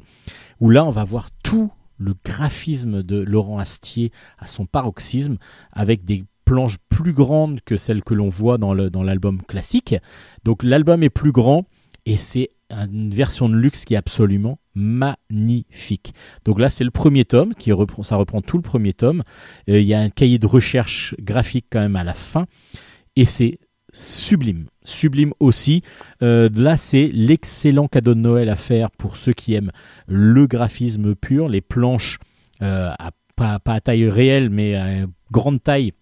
où là on va voir tout le graphisme de Laurent Astier à son paroxysme, avec des planches plus grandes que celles que l'on voit dans le- dans l'album classique. Donc l'album est plus grand et c'est une version de luxe qui est absolument magnifique. Donc là, c'est le premier tome, qui ça reprend tout le premier tome. Euh, Il y a un cahier de recherche graphique quand même à la fin, et c'est sublime, sublime aussi. Euh, là, c'est l'excellent cadeau de Noël à faire pour ceux qui aiment le graphisme pur, les planches euh, pas à taille réelle, mais à grande taille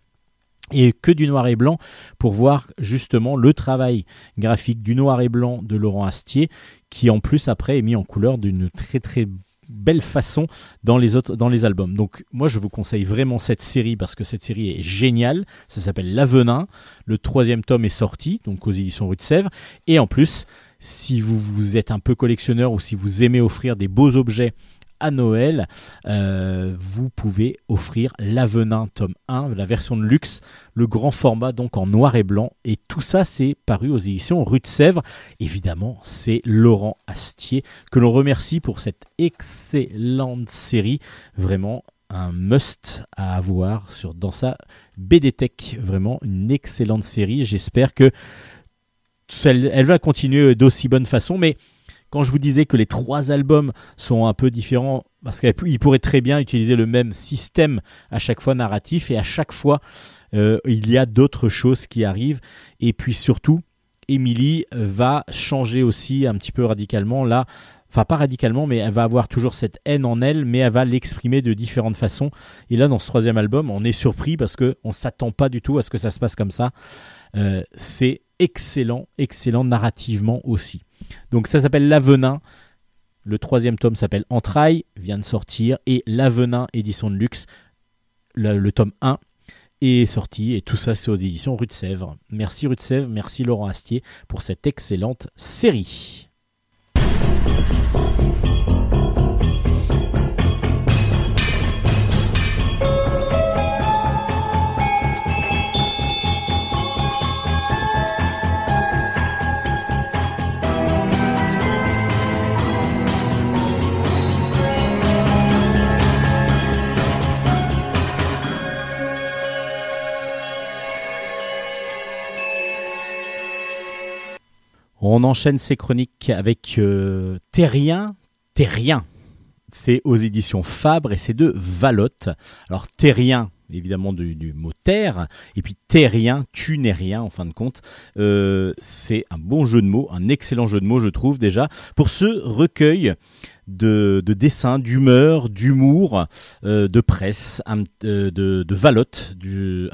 et que du noir et blanc pour voir justement le travail graphique du noir et blanc de Laurent Astier qui en plus après est mis en couleur d'une très très belle façon dans les autres dans les albums. Donc moi je vous conseille vraiment cette série parce que cette série est géniale. Ça s'appelle L'Avenin. Le troisième tome est sorti donc aux éditions Rue de Sèvres et en plus si vous, vous êtes un peu collectionneur ou si vous aimez offrir des beaux objets à Noël, euh, vous pouvez offrir l'Avenin tome 1, la version de luxe, le grand format donc en noir et blanc. Et tout ça, c'est paru aux éditions Rue de Sèvres. Évidemment, c'est Laurent Astier que l'on remercie pour cette excellente série. Vraiment un must à avoir sur, dans sa BD Tech. Vraiment une excellente série. J'espère que elle, elle va continuer d'aussi bonne façon, mais quand je vous disais que les trois albums sont un peu différents, parce qu'ils pourraient très bien utiliser le même système à chaque fois narratif, et à chaque fois, euh, il y a d'autres choses qui arrivent. Et puis surtout, Emily va changer aussi un petit peu radicalement. Là, enfin pas radicalement, mais elle va avoir toujours cette haine en elle, mais elle va l'exprimer de différentes façons. Et là, dans ce troisième album, on est surpris parce qu'on ne s'attend pas du tout à ce que ça se passe comme ça. Euh, c'est excellent, excellent narrativement aussi. Donc ça s'appelle L'Avenin. Le troisième tome s'appelle Entrailles, vient de sortir. Et L'Avenin, édition de luxe, le, tome 1 est sorti. Et tout ça, c'est aux éditions Rue. Merci Rue merci Laurent Astier pour cette excellente série. On enchaîne ces chroniques avec euh, Terrien. Terrien, c'est aux éditions Fabre et c'est de Valotte. Alors Terrien, évidemment du, mot terre, et puis terrien, tu n'es rien en fin de compte. Euh, c'est un bon jeu de mots, un excellent jeu de mots je trouve déjà, pour ce recueil de, de dessins, d'humeur, d'humour, euh, de presse, euh, de, Valotte,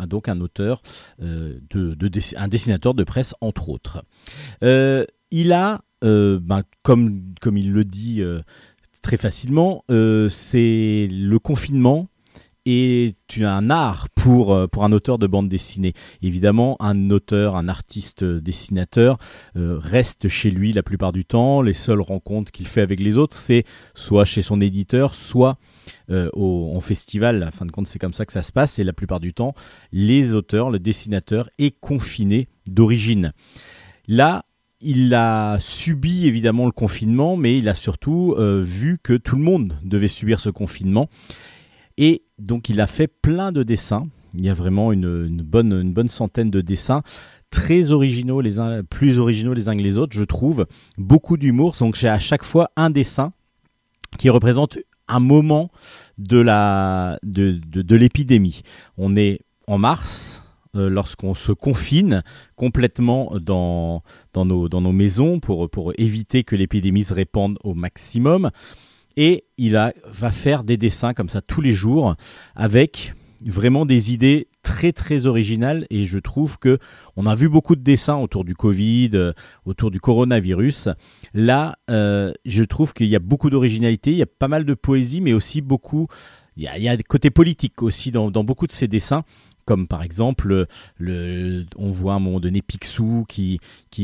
donc un auteur, un dessinateur de presse entre autres. Il a, ben, comme il le dit très facilement, c'est le confinement est un art pour, pour un auteur de bande dessinée. Évidemment, un auteur, un artiste dessinateur euh, reste chez lui la plupart du temps. Les seules rencontres qu'il fait avec les autres, c'est soit chez son éditeur, soit euh, au, en festival. À fin de compte, c'est comme ça que ça se passe. Et la plupart du temps, les auteurs, le dessinateur est confiné d'origine. Là, il a subi évidemment le confinement, mais il a surtout euh, vu que tout le monde devait subir ce confinement. Et donc il a fait plein de dessins. Il y a vraiment une, bonne, centaine de dessins très originaux les uns plus originaux les uns que les autres je trouve. Beaucoup d'humour. Donc j'ai à chaque fois un dessin qui représente un moment de l'épidémie. On est en mars euh, lorsqu'on se confine complètement dans, dans, nos, dans nos maisons pour, pour éviter que l'épidémie se répande au maximum et il va faire des dessins comme ça tous les jours avec vraiment des idées très très originales et je trouve que on a vu beaucoup de dessins autour du Covid, euh, autour du coronavirus. Là, euh, je trouve qu'il y a beaucoup d'originalité, il y a pas mal de poésie, mais aussi beaucoup, il y a, des côtés politiques aussi dans, beaucoup de ces dessins comme par exemple le, on voit à un moment donné Picsou qui,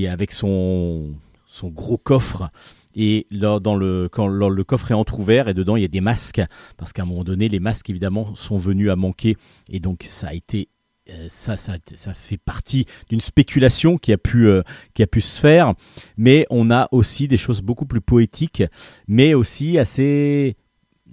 avec son gros coffre et là, dans le, quand le coffre est entrouvert et dedans il y a des masques, parce qu'à un moment donné les masques évidemment sont venus à manquer. Et donc ça a été euh, ça, ça, ça, fait partie d'une spéculation qui a, pu, euh, qui a pu se faire, mais on a aussi des choses beaucoup plus poétiques, mais aussi assez...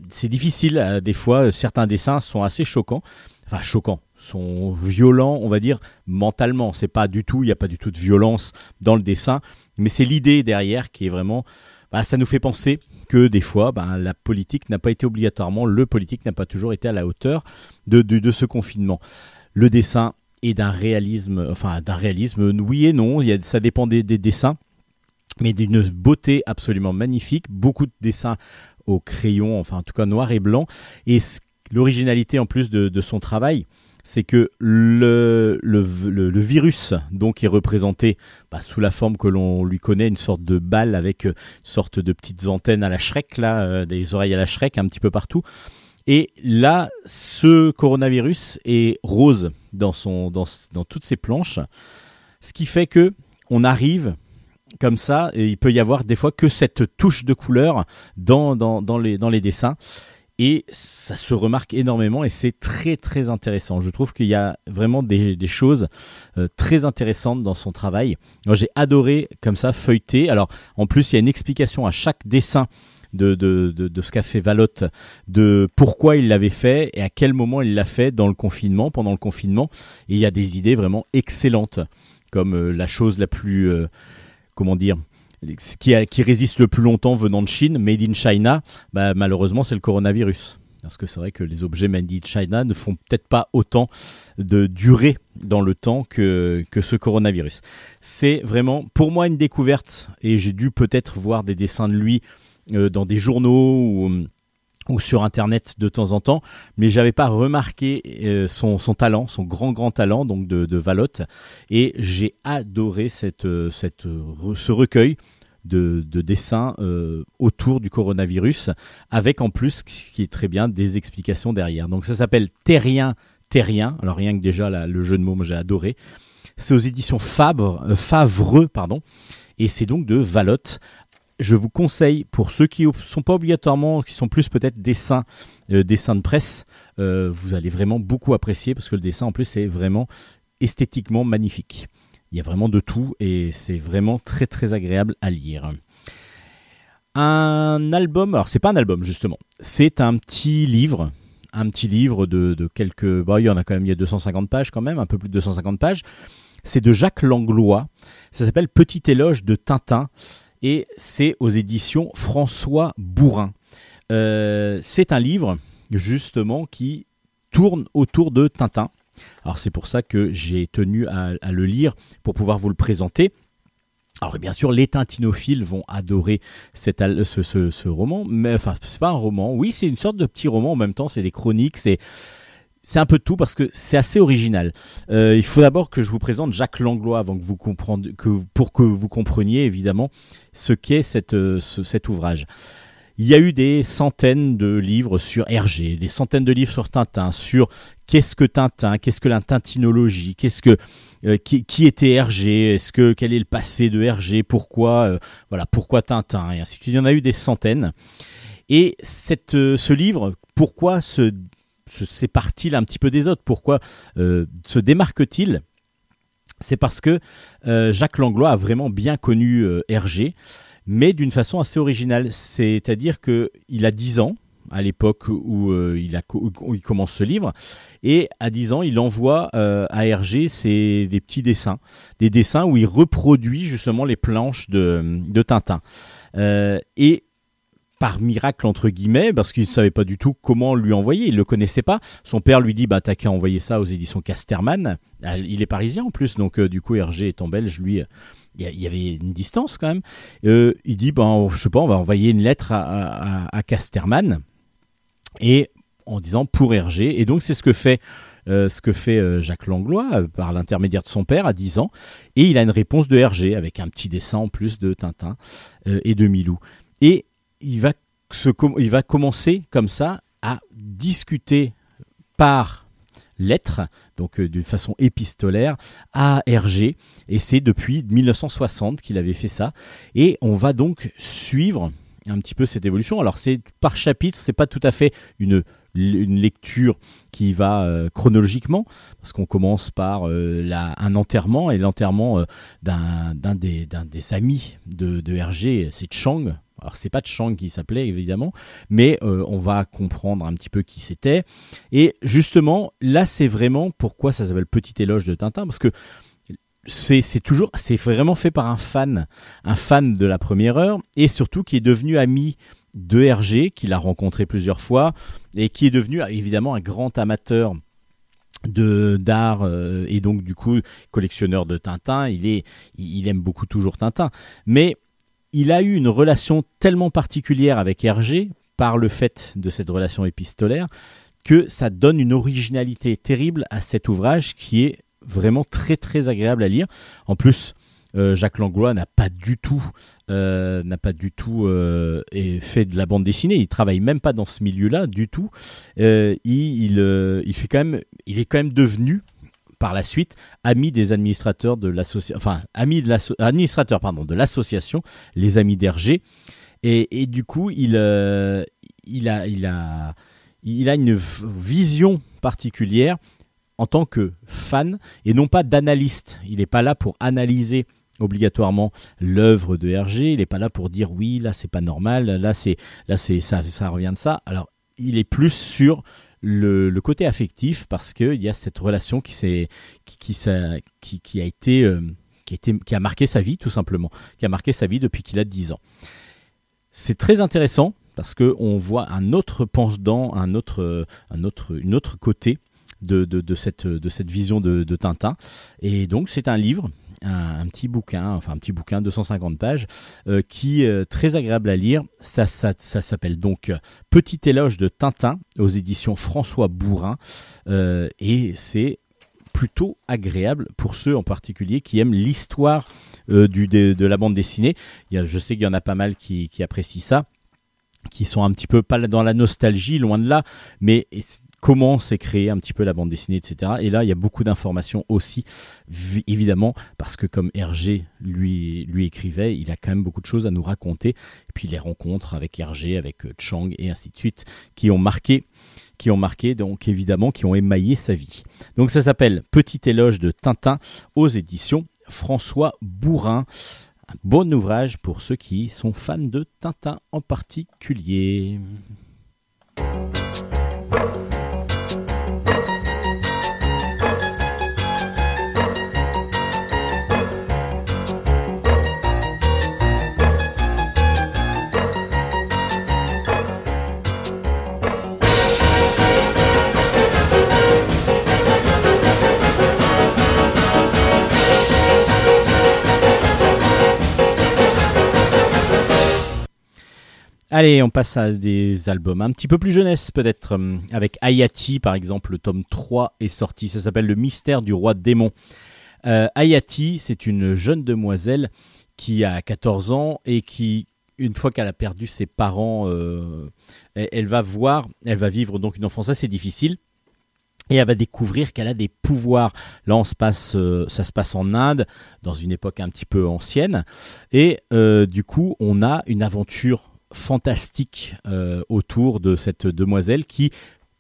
C'est difficile, euh, des fois, certains dessins sont assez choquants, enfin choquants, sont violents, on va dire, mentalement. C'est pas du tout, il n'y a pas du tout de violence dans le dessin, mais c'est l'idée derrière qui est vraiment bah, ça nous fait penser que des fois, bah, la politique n'a pas été obligatoirement, le politique n'a pas toujours été à la hauteur de, ce confinement. Le dessin est d'un réalisme, enfin d'un réalisme, oui et non, ça dépend des, des dessins, mais d'une beauté absolument magnifique, beaucoup de dessins au crayon, enfin en tout cas noir et blanc, et l'originalité en plus de son travail, c'est que le, le, le- virus donc est représenté bah, sous la forme que l'on lui connaît, une sorte de balle avec euh, une sorte de petites antennes à la Shrek, là, euh, des oreilles à la Shrek un petit peu partout. Et là, ce coronavirus est rose dans, son, dans, dans toutes ses planches, ce qui fait que on arrive comme ça, et il peut y avoir des fois que cette touche de couleur dans, dans, dans, les, dans les dessins. Et ça se remarque énormément et c'est très très intéressant. Je trouve qu'il y a vraiment des, choses euh, très intéressantes dans son travail. Moi j'ai adoré comme ça feuilleter. Alors en plus il y a une explication à chaque dessin de, de, de, ce qu'a fait Valotte, de pourquoi il l'avait fait et à quel moment il l'a fait dans le confinement, pendant le confinement. Et il y a des idées vraiment excellentes, comme euh, la chose la plus, euh, comment dire, qui, a- qui résiste le plus longtemps venant de Chine, made in China, bah, malheureusement c'est le coronavirus. Parce que c'est vrai que les objets made in China ne font peut-être pas autant de durée dans le temps que, ce coronavirus. C'est vraiment pour moi une découverte et j'ai dû peut-être voir des dessins de lui euh, dans des journaux ou, sur internet de temps en temps, mais j'avais pas remarqué euh, son, talent, son grand grand talent donc de, Valotte, et j'ai adoré euh, ce recueil de, de dessins euh, autour du coronavirus, avec en plus, ce qui est très bien, des explications derrière. Donc ça s'appelle Terrien Terrien, alors rien que déjà le jeu de mots, moi j'ai adoré. C'est aux éditions Fabre, euh, Favreux, pardon, et c'est donc de Valotte je vous conseille pour ceux qui sont pas obligatoirement, qui sont plus peut-être dessins, euh, dessins de presse, euh, vous allez vraiment beaucoup apprécier parce que le dessin en plus est vraiment esthétiquement magnifique. Il y a vraiment de tout et c'est vraiment très très agréable à lire. Un album, alors c'est pas un album justement, c'est un petit livre, un petit livre de, quelques, bah, il y en a quand même, il y a 250 pages quand même, un peu plus de 250 pages. C'est de Jacques Langlois. Ça s'appelle Petit éloge de Tintin et c'est aux éditions François Bourrin. Euh, c'est un livre justement qui tourne autour de Tintin. Alors c'est pour ça que j'ai tenu à, le lire pour pouvoir vous le présenter. Alors bien sûr, les tintinophiles vont adorer ce, roman, mais enfin c'est pas un roman. Oui, c'est une sorte de petit roman en même temps. C'est des chroniques, c'est un peu tout parce que c'est assez original. Euh, il faut d'abord que je vous présente Jacques Langlois avant que vous compreniez, pour que vous compreniez évidemment ce qu'est euh, ce- cet ouvrage. Il y a eu des centaines de livres sur Hergé, des centaines de livres sur Tintin, sur qu'est-ce que Tintin, qu'est-ce que la tintinologie, qu'est-ce que euh, qui, était Hergé, est-ce que quel est le passé de Hergé, pourquoi euh, voilà pourquoi Tintin et ainsi de suite. Il y en a eu des centaines. Et cette, euh, ce livre, pourquoi se, se sépare-t-il un petit peu des autres? Pourquoi se démarque-t-il? C'est parce que Jacques Langlois a vraiment bien connu Hergé, mais d'une façon assez originale. C'est-à-dire qu'il a 10 ans à l'époque où, euh, où il commence ce livre, et à 10 ans, il envoie euh, à Hergé ses, des petits dessins, des dessins où il reproduit justement les planches de, Tintin. Euh, et par miracle entre guillemets, parce qu'il ne savait pas du tout comment lui envoyer, il le connaissait pas. Son père lui dit bah t'as qu'à envoyer ça aux éditions Casterman. Ah, Il est parisien en plus, donc du coup Hergé étant belge, lui, il y avait une distance quand même. Euh, il dit ben je sais pas, on va envoyer une lettre à, à- Casterman et en disant pour Hergé. Et donc c'est ce que fait euh, ce que fait euh, Jacques Langlois par l'intermédiaire de son père à 10 ans. Et il a une réponse de Hergé avec un petit dessin en plus de Tintin et de Milou. Et il va, il va commencer comme ça à discuter par lettre, donc euh, d'une façon épistolaire, à Hergé. Et c'est depuis 1960 qu'il avait fait ça. Et on va donc suivre un petit peu cette évolution. Alors c'est par chapitre, c'est pas tout à fait une, une lecture qui va euh, chronologiquement, parce qu'on commence par euh, la- un enterrement, et l'enterrement d'un des, des amis de, de Hergé, c'est Chang. Alors c'est pas Chang qui s'appelait évidemment, mais euh, on va comprendre un petit peu qui c'était. Et justement, là c'est vraiment pourquoi ça s'appelle Petit éloge de Tintin, parce que c'est c'est toujours, c'est vraiment fait par un fan, un fan de la première heure, et surtout qui est devenu ami de Hergé, qu'il a rencontré plusieurs fois, et qui est devenu évidemment un grand amateur de d'art euh, et donc du coup collectionneur de Tintin il est il aime beaucoup toujours Tintin mais il a eu une relation tellement particulière avec Hergé par le fait de cette relation épistolaire que ça donne une originalité terrible à cet ouvrage qui est vraiment très très agréable à lire. En plus, euh, Jacques Langlois n'a pas du tout euh, pas du tout euh, fait de la bande dessinée. Il travaille même pas dans ce milieu-là du tout. Il, il est quand même devenu par la suite ami des administrateurs de l'association, enfin ami de pardon de l'association Les Amis d'Hergé. Et, du coup, il euh, il a il a il a une vision particulière en tant que fan et non pas d'analyste. Il n'est pas là pour analyser obligatoirement l'œuvre de Hergé. Il n'est pas là pour dire oui, là c'est pas normal, là c'est là c'est ça, ça revient de ça. Alors il est plus sur le, côté affectif parce qu'il y a cette relation qui s'est qui, qui, qui, a été euh, qui qui a marqué sa vie tout simplement, qui a marqué sa vie depuis qu'il a 10 ans. C'est très intéressant parce que on voit un autre pendant, un autre euh, un autre une autre côté de, de, de cette de cette vision de, de Tintin et donc c'est un livre un, petit bouquin, enfin un petit bouquin, 250 pages, euh, qui est très agréable à lire. Ça, s'appelle donc euh, Petit éloge de Tintin aux éditions François Bourrin, Euh, et c'est plutôt agréable pour ceux en particulier qui aiment l'histoire euh, du de, de la bande dessinée. Il y a, je sais qu'il y en a pas mal qui, qui apprécient ça, qui sont un petit peu pas dans la nostalgie, loin de là, mais comment s'est créé un petit peu la bande dessinée, etc. Et là, il y a beaucoup d'informations aussi, vi- évidemment, parce que comme Hergé lui, lui écrivait, il a quand même beaucoup de choses à nous raconter. Et puis les rencontres avec Hergé, avec euh, Chang et ainsi de suite, qui ont marqué, qui ont marqué, donc évidemment, qui ont émaillé sa vie. Donc ça s'appelle Petit éloge de Tintin aux éditions François Bourrin. Un bon ouvrage pour ceux qui sont fans de Tintin en particulier. Allez, on passe à des albums un petit peu plus jeunesse peut-être, hum, avec Ayati par exemple, le tome 3 est sorti, ça s'appelle Le mystère du roi démon. Euh, Ayati, c'est une jeune demoiselle qui a 14 ans et qui, une fois qu'elle a perdu ses parents, euh, elle, va voir, elle va vivre donc une enfance assez difficile. Et elle va découvrir qu'elle a des pouvoirs. Là, euh, ça se passe en Inde, dans une époque un petit peu ancienne. Et euh, du coup, on a une aventure fantastique euh, autour de cette demoiselle qui,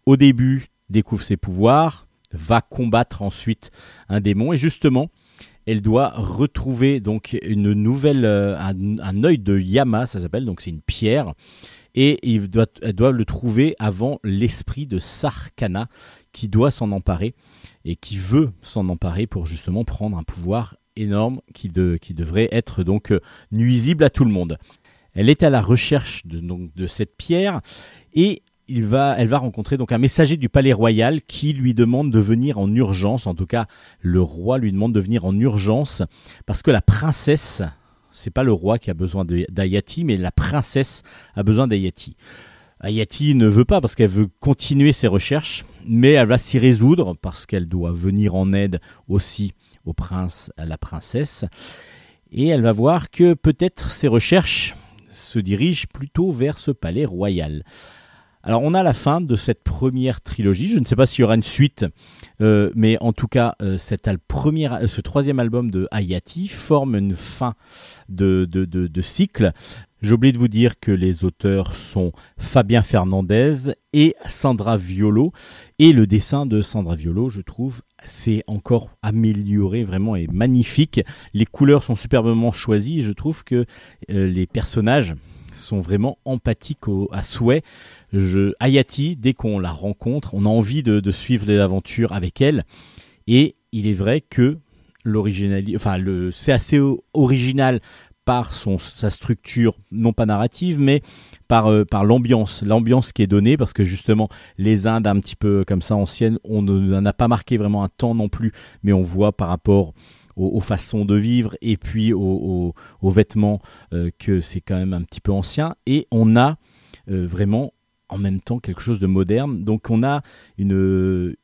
au début, découvre ses pouvoirs, va combattre ensuite un démon et justement, elle doit retrouver donc une nouvelle, euh, un, un œil de Yama, ça s'appelle, donc c'est une pierre, et elle doit le trouver avant l'esprit de Sarkana qui doit s'en emparer et qui veut s'en emparer pour justement prendre un pouvoir énorme qui, de, qui devrait être donc euh, nuisible à tout le monde. Elle est à la recherche de, cette pierre et elle va rencontrer donc un messager du palais royal qui lui demande de venir en urgence. En tout cas, le roi lui demande de venir en urgence parce que la princesse, c'est pas le roi qui a besoin d'Ayati, mais la princesse a besoin d'Ayati. Ayati ne veut pas parce qu'elle veut continuer ses recherches, mais elle va s'y résoudre parce qu'elle doit venir en aide aussi au prince, à la princesse. Et elle va voir que peut-être ses recherches se dirigent plutôt vers ce palais royal. Alors on a la fin de cette première trilogie. Je ne sais pas s'il y aura une suite, euh, mais en tout cas, euh, ce troisième album de Hayati forme une fin de cycle. J'ai oublié de vous dire que les auteurs sont Fabien Fernandez et Sandra Violo. Et le dessin de Sandra Violo, je trouve, c'est encore amélioré vraiment et magnifique. Les couleurs sont superbement choisies et je trouve que euh, les personnages sont vraiment empathiques à souhait. Je, Hayati, dès qu'on la rencontre, on a envie de, suivre les aventures avec elle. Et il est vrai que l'original, enfin c'est assez original par son, sa structure, non pas narrative, mais par, euh, par l'ambiance, l'ambiance qui est donnée, parce que justement, les Indes un petit peu comme ça anciennes, on ne- n'a pas marqué vraiment un temps non plus, mais on voit par rapport aux, façons de vivre et puis aux, vêtements euh, que c'est quand même un petit peu ancien, et on a euh, vraiment en même temps quelque chose de moderne. Donc on a une,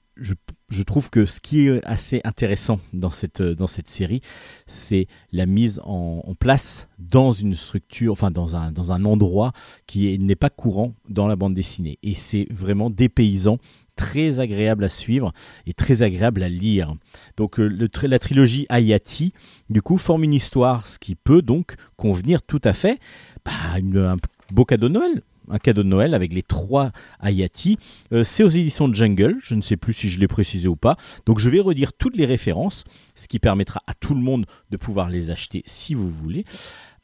je trouve que ce qui est assez intéressant dans cette, dans cette série, c'est la mise en, place dans une structure, enfin dans un, dans un endroit qui est- n'est pas courant dans la bande dessinée. Et c'est vraiment dépaysant, très agréable à suivre et très agréable à lire. Donc euh, la trilogie Hayati, du coup, forme une histoire, ce qui peut donc convenir tout à fait bah, une- un beau cadeau de Noël. Un cadeau de Noël avec les trois Hayati. Euh, c'est aux éditions Jungle, je ne sais plus si je l'ai précisé ou pas. Donc je vais redire toutes les références, ce qui permettra à tout le monde de pouvoir les acheter si vous voulez.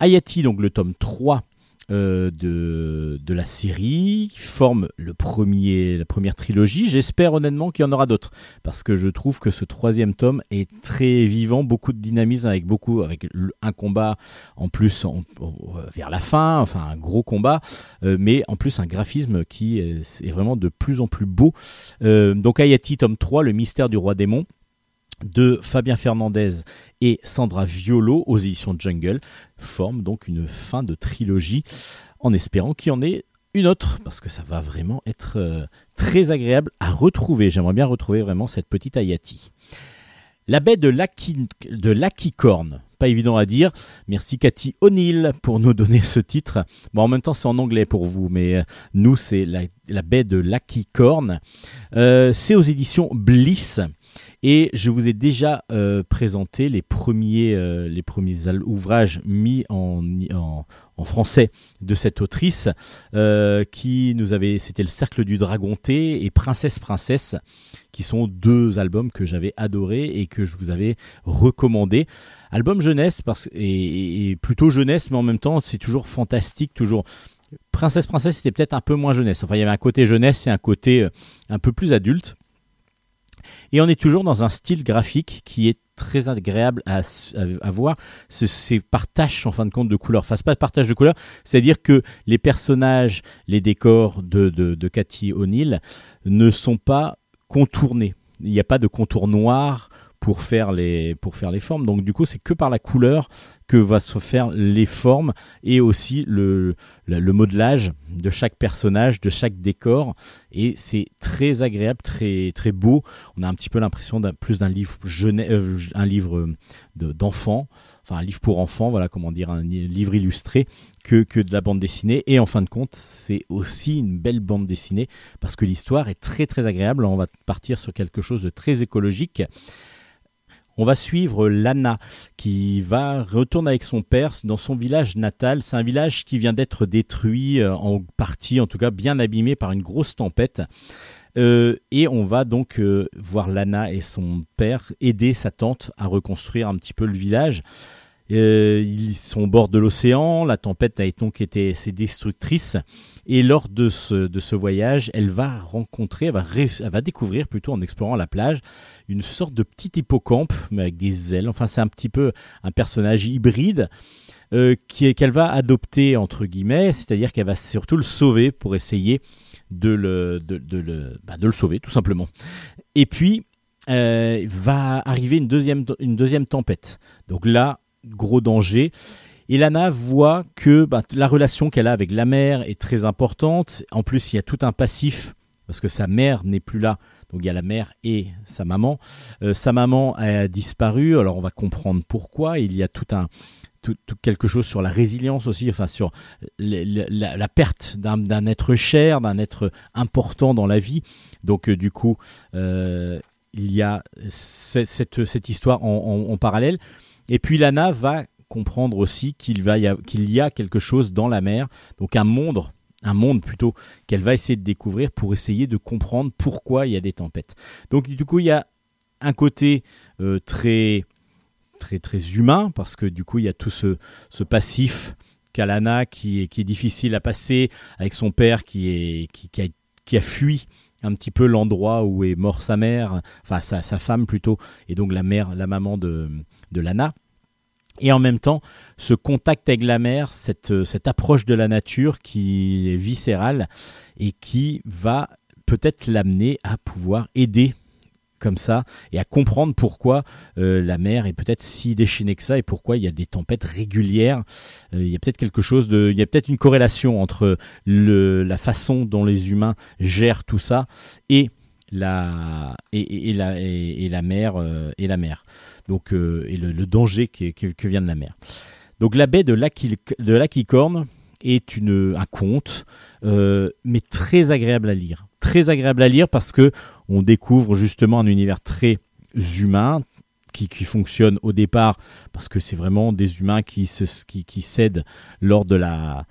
Hayati, donc le tome 3 euh, de, de la série, forme le premier, la première trilogie. J'espère honnêtement qu'il y en aura d'autres, parce que je trouve que ce troisième tome est très vivant, beaucoup de dynamisme, avec beaucoup, avec un combat en plus vers la fin, enfin un gros combat, euh, mais en plus un graphisme qui est, vraiment de plus en plus beau. Euh, donc Hayati, tome 3, le mystère du roi démon de Fabien Fernandez et Sandra Violo aux éditions Jungle forme donc une fin de trilogie en espérant qu'il y en ait une autre parce que ça va vraiment être euh, très agréable à retrouver. J'aimerais bien retrouver vraiment cette petite Hayati. La baie de Corn, pas évident à dire. Merci Cathy O'Neill pour nous donner ce titre. Bon, en même temps, c'est en anglais pour vous, mais euh, nous, c'est la, baie de Lucky Corn. Euh, c'est aux éditions Bliss. Et je vous ai déjà euh, présenté les premiers, euh, les premiers ouvrages mis en, français de cette autrice, euh, qui nous avait, c'était le Cercle du Dragon T et Princesse Princesse, qui sont deux albums que j'avais adorés et que je vous avais recommandés. Album jeunesse parce et, et plutôt jeunesse, mais en même temps c'est toujours fantastique, toujours. Princesse Princesse c'était peut-être un peu moins jeunesse. Enfin il y avait un côté jeunesse et un côté un peu plus adulte. Et on est toujours dans un style graphique qui est très agréable à, voir. C'est- C'est par tâche en fin de compte de couleurs. Enfin, pas par tâche de couleurs, c'est-à-dire que les personnages, les décors de, de, de Cathy O'Neill ne sont pas contournés. Il n'y a pas de contour noir pour faire les, pour faire les formes. Donc, du coup, c'est que par la couleur que va se faire les formes et aussi le, le, modelage de chaque personnage, de chaque décor. Et c'est très agréable, très, très beau. On a un petit peu l'impression d'un plus d'un livre jeune, euh, un livre euh, de- d'enfant, enfin un livre pour enfants, voilà comment dire, un livre illustré, que, que de la bande dessinée. Et en fin de compte, c'est aussi une belle bande dessinée parce que l'histoire est très très agréable. On va partir sur quelque chose de très écologique. On va suivre Lana qui va retourner avec son père dans son village natal. C'est un village qui vient d'être détruit euh, en partie, en tout cas bien abîmé par une grosse tempête. Euh, et on va donc euh, voir Lana et son père aider sa tante à reconstruire un petit peu le village. Euh, ils sont au bord de l'océan, la tempête a donc été assez destructrice. Et lors de ce, voyage, elle va rencontrer, elle va, découvrir plutôt en explorant la plage, une sorte de petit hippocampe, mais avec des ailes. Enfin, c'est un petit peu un personnage hybride euh, qu'elle va adopter, entre guillemets, c'est-à-dire qu'elle va surtout le sauver pour essayer de le, bah, sauver, tout simplement. Et puis, euh, va arriver une deuxième, une deuxième tempête. Donc là, gros danger. Et Lana voit que bah, la relation qu'elle a avec la mère est très importante. En plus, il y a tout un passif parce que sa mère n'est plus là. Donc il y a la mère et sa maman. Euh, sa maman a disparu. Alors on va comprendre pourquoi. Il y a tout un quelque chose sur la résilience aussi, enfin sur la, perte d'un être cher, d'un être important dans la vie. Donc euh, du coup, euh, il y a cette, histoire en parallèle. Et puis Lana va comprendre aussi qu'il y a, quelque chose dans la mer, donc un monde, un monde plutôt qu'elle va essayer de découvrir pour essayer de comprendre pourquoi il y a des tempêtes. Donc du coup, il y a un côté euh, très très très humain parce que du coup, il y a tout ce, ce passif qu'a Lana qui est, difficile à passer avec son père qui a, fui un petit peu l'endroit où est mort sa mère, enfin sa femme plutôt, et donc la mère, la maman de, de Lana. Et en même temps, ce contact avec la mer, cette, cette approche de la nature qui est viscérale et qui va peut-être l'amener à pouvoir aider comme ça et à comprendre pourquoi euh, la mer est peut-être si déchaînée que ça et pourquoi il y a des tempêtes régulières. Euh, il y a peut-être quelque chose de, il y a peut-être une corrélation entre le, la façon dont les humains gèrent tout ça et la et, la et, la mer euh, et la mer. Donc euh, et le, danger qui, vient de la mer. Donc la baie de Lacicorne est une, un conte, euh, mais très agréable à lire. Très agréable à lire parce que on découvre justement un univers très humain qui, qui fonctionne au départ parce que c'est vraiment des humains qui, qui, qui cèdent lors de la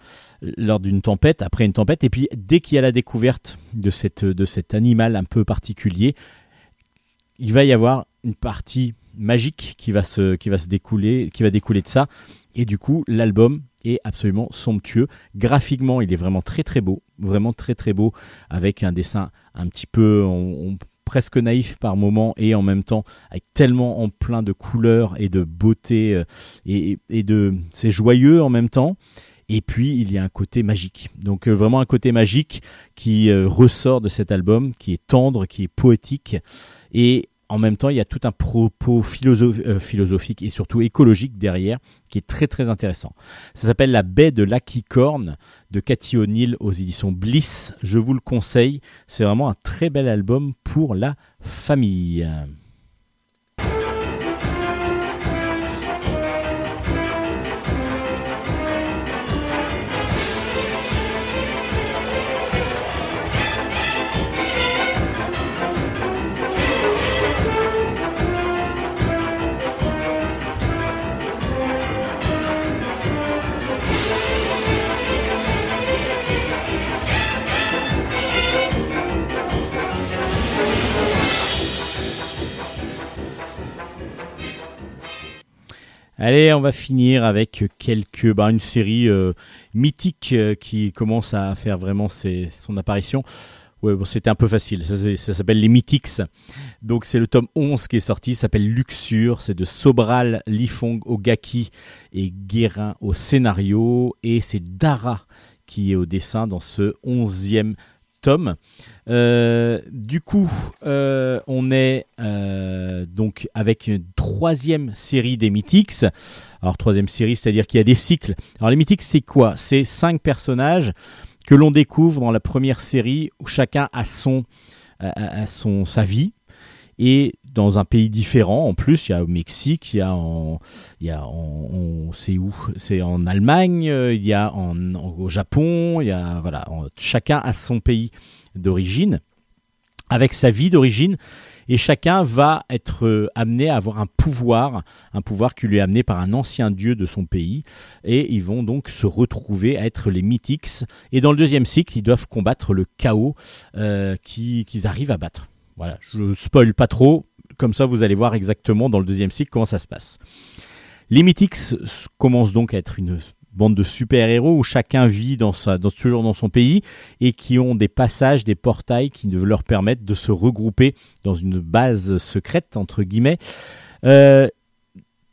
lors d'une tempête, après une tempête, et puis dès qu'il y a la découverte de, cette, de cet animal un peu particulier, il va y avoir une partie magique qui va se, qui va se découler, qui va découler de ça, et du coup l'album est absolument somptueux. Graphiquement, il est vraiment très très beau, vraiment très très beau, avec un dessin un petit peu presque naïf par moment et en même temps avec tellement en plein de couleurs et de beauté euh, et, et de c'est joyeux en même temps. Et puis il y a un côté magique. Donc euh, vraiment un côté magique qui euh, ressort de cet album, qui est tendre, qui est poétique et en même temps, il y a tout un propos euh, philosophique et surtout écologique derrière qui est très très intéressant. Ça s'appelle La baie de Lacicorne de Cathy O'Neill aux éditions Bliss. Je vous le conseille. C'est vraiment un très bel album pour la famille. Allez, on va finir avec quelques, bah, une série euh, mythique euh, qui commence à faire vraiment son apparition. C'était un peu facile. Ça, ça s'appelle les Mythics. Donc, c'est le tome 11 qui est sorti. Ça s'appelle Luxure. C'est de Sobral, Lifong au Gaki et Guérin au scénario. Et c'est Dara qui est au dessin dans ce 11e Euh, du coup, euh, on est euh, donc avec une troisième série des Mythics. Alors, troisième série, c'est-à-dire qu'il y a des cycles. Alors, les Mythics, c'est quoi? C'est cinq personnages que l'on découvre dans la première série où chacun a- a son sa vie et dans un pays différent. En plus, il y a au Mexique, il y a en, il y a en, où? C'est en Allemagne, euh, il y a en, au Japon, il y a voilà, chacun a son pays d'origine avec sa vie d'origine et chacun va être euh, amené à avoir un pouvoir, un pouvoir qui lui est amené par un ancien dieu de son pays et ils vont donc se retrouver à être les Mythics et dans le deuxième cycle, ils doivent combattre le chaos euh, qui- qu'ils arrivent à battre. Voilà, je spoil pas trop, comme ça vous allez voir exactement dans le deuxième cycle comment ça se passe. Les Mythics commencent donc à être une bande de super-héros où chacun vit dans sa, dans, toujours dans son pays et qui ont des passages, des portails qui leur permettent de se regrouper dans une base secrète, entre guillemets. Euh,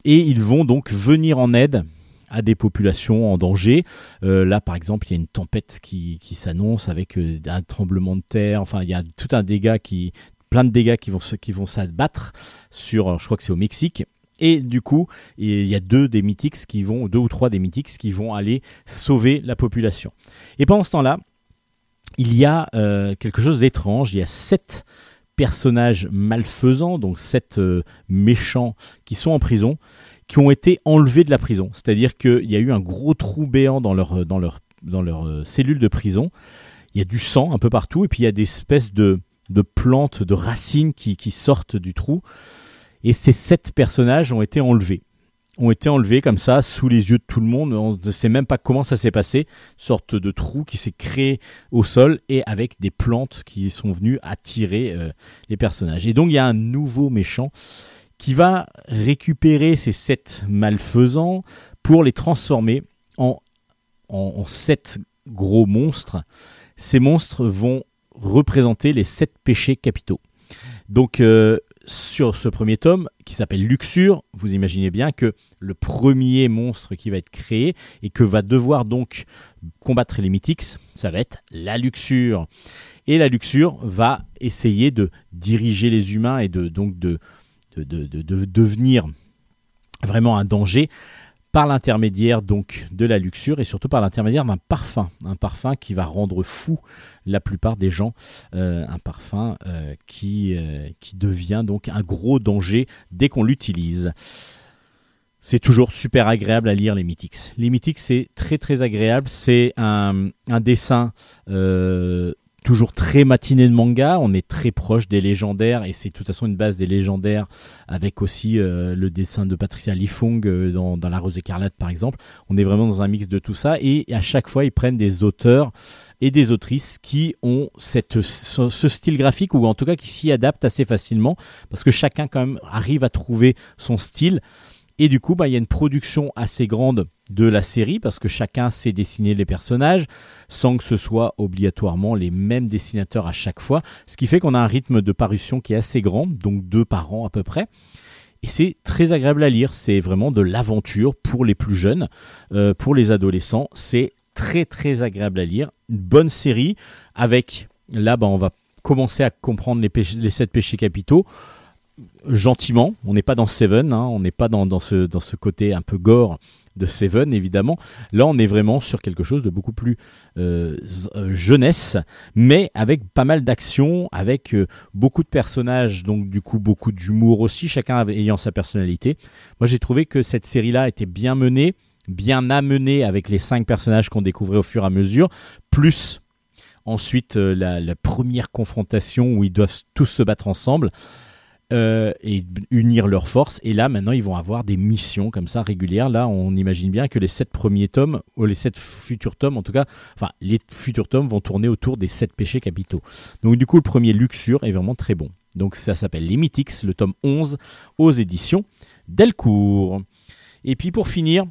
et ils vont donc venir en aide à des populations en danger. Euh, là, par exemple, il y a une tempête qui, s'annonce avec euh, un tremblement de terre. Enfin, il y a tout un dégât qui, plein de dégâts qui vont qui vont s'abattre sur. je crois que c'est au Mexique. Et du coup, il y a deux des mythiques qui vont, deux ou trois des mythiques qui vont aller sauver la population. Et pendant ce temps-là, il y a euh, quelque chose d'étrange. Il y a sept personnages malfaisants, donc sept méchants qui sont en prison, qui ont été enlevés de la prison. C'est-à-dire qu'il y a eu un gros trou béant dans leur, dans leur, dans leur euh, cellule de prison. Il y a du sang un peu partout, et puis il y a des espèces de, de plantes, de racines qui, qui sortent du trou. Et ces sept personnages ont été enlevés. Ont été enlevés comme ça, sous les yeux de tout le monde. On ne sait même pas comment ça s'est passé. Sorte de trou qui s'est créé au sol et avec des plantes qui sont venues attirer euh, les personnages. Et donc il y a un nouveau méchant qui va récupérer ces sept malfaisants pour les transformer en, sept gros monstres. Ces monstres vont représenter les sept péchés capitaux. Donc euh, sur ce premier tome qui s'appelle Luxure, vous imaginez bien que le premier monstre qui va être créé et que va devoir donc combattre les mythiques, ça va être la luxure. Et la luxure va essayer de diriger les humains et de donc de, de, de- de- de devenir vraiment un danger par l'intermédiaire donc de la luxure et surtout par l'intermédiaire d'un parfum, un parfum qui va rendre fou la plupart des gens, euh, un parfum euh, qui, euh, qui devient donc un gros danger dès qu'on l'utilise. C'est toujours super agréable à lire les Mythics. Les Mythics, c'est très très agréable. C'est un, un dessin toujours très matiné de manga. On est très proche des légendaires et c'est de toute façon une base des légendaires avec aussi euh, le dessin de Patricia Lifong euh, dans, La Rose écarlate par exemple. On est vraiment dans un mix de tout ça et à chaque fois ils prennent des auteurs et des autrices qui ont ce style graphique ou en tout cas qui s'y adaptent assez facilement parce que chacun quand même arrive à trouver son style. Et du coup, bah, il y a une production assez grande de la série parce que chacun sait dessiner les personnages sans que ce soit obligatoirement les mêmes dessinateurs à chaque fois. Ce qui fait qu'on a un rythme de parution qui est assez grand, donc deux par an à peu près. Et c'est très agréable à lire. C'est vraiment de l'aventure pour les plus jeunes, euh, pour les adolescents. C'est très très agréable à lire. Une bonne série avec, là, bah, on va commencer à comprendre les, sept péchés capitaux gentiment. On n'est pas dans Seven, hein, on n'est pas dans, dans, ce, dans ce côté un peu gore de Seven, évidemment. Là, on est vraiment sur quelque chose de beaucoup plus euh, euh, jeunesse, mais avec pas mal d'action, avec euh, beaucoup de personnages, donc du coup beaucoup d'humour aussi, chacun ayant sa personnalité. Moi, j'ai trouvé que cette série-là était bien menée, bien amenée avec les cinq personnages qu'on découvrait au fur et à mesure, plus ensuite la première confrontation où ils doivent tous se battre ensemble euh, et unir leurs forces. Et là, maintenant, ils vont avoir des missions comme ça régulières. Là, on imagine bien que les sept premiers tomes, ou les sept futurs tomes, en tout cas, enfin, les futurs tomes vont tourner autour des sept péchés capitaux. Donc, du coup, le premier Luxure est vraiment très bon. Donc, ça s'appelle Les Mythics, le tome 11 aux éditions Delcourt. Et puis, pour finir,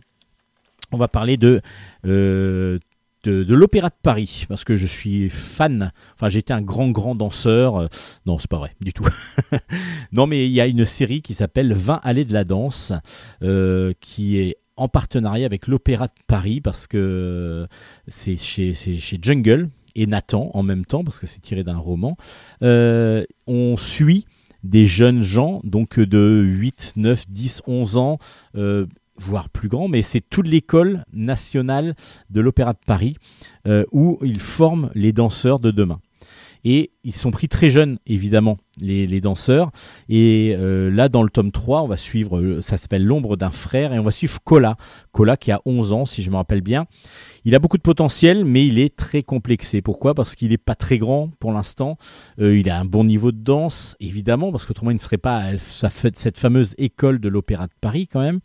on va parler de. euh, de, l'Opéra de Paris, parce que je suis fan, enfin j'étais un grand grand danseur, non c'est pas vrai du tout, non, mais il y a une série qui s'appelle 20 allées de la danse, euh, qui est en partenariat avec l'Opéra de Paris, parce que c'est chez, c'est chez Jungle et Nathan en même temps, parce que c'est tiré d'un roman. Euh, on suit des jeunes gens, donc de 8, 9, 10, 11 ans, euh, voire plus grands, mais c'est toute l'école nationale de l'Opéra de Paris, euh, où ils forment les danseurs de demain. Et ils sont pris très jeunes, évidemment, les, les danseurs. Et euh, là, dans le tome 3, on va suivre, euh, ça s'appelle L'ombre d'un frère, et on va suivre Cola. Cola qui a 11 ans, si je me rappelle bien. Il a beaucoup de potentiel, mais il est très complexé. Pourquoi? Parce qu'il n'est pas très grand pour l'instant. Il a un bon niveau de danse, évidemment, parce qu'autrement, il ne serait pas à cette fameuse école de l'Opéra de Paris, quand même.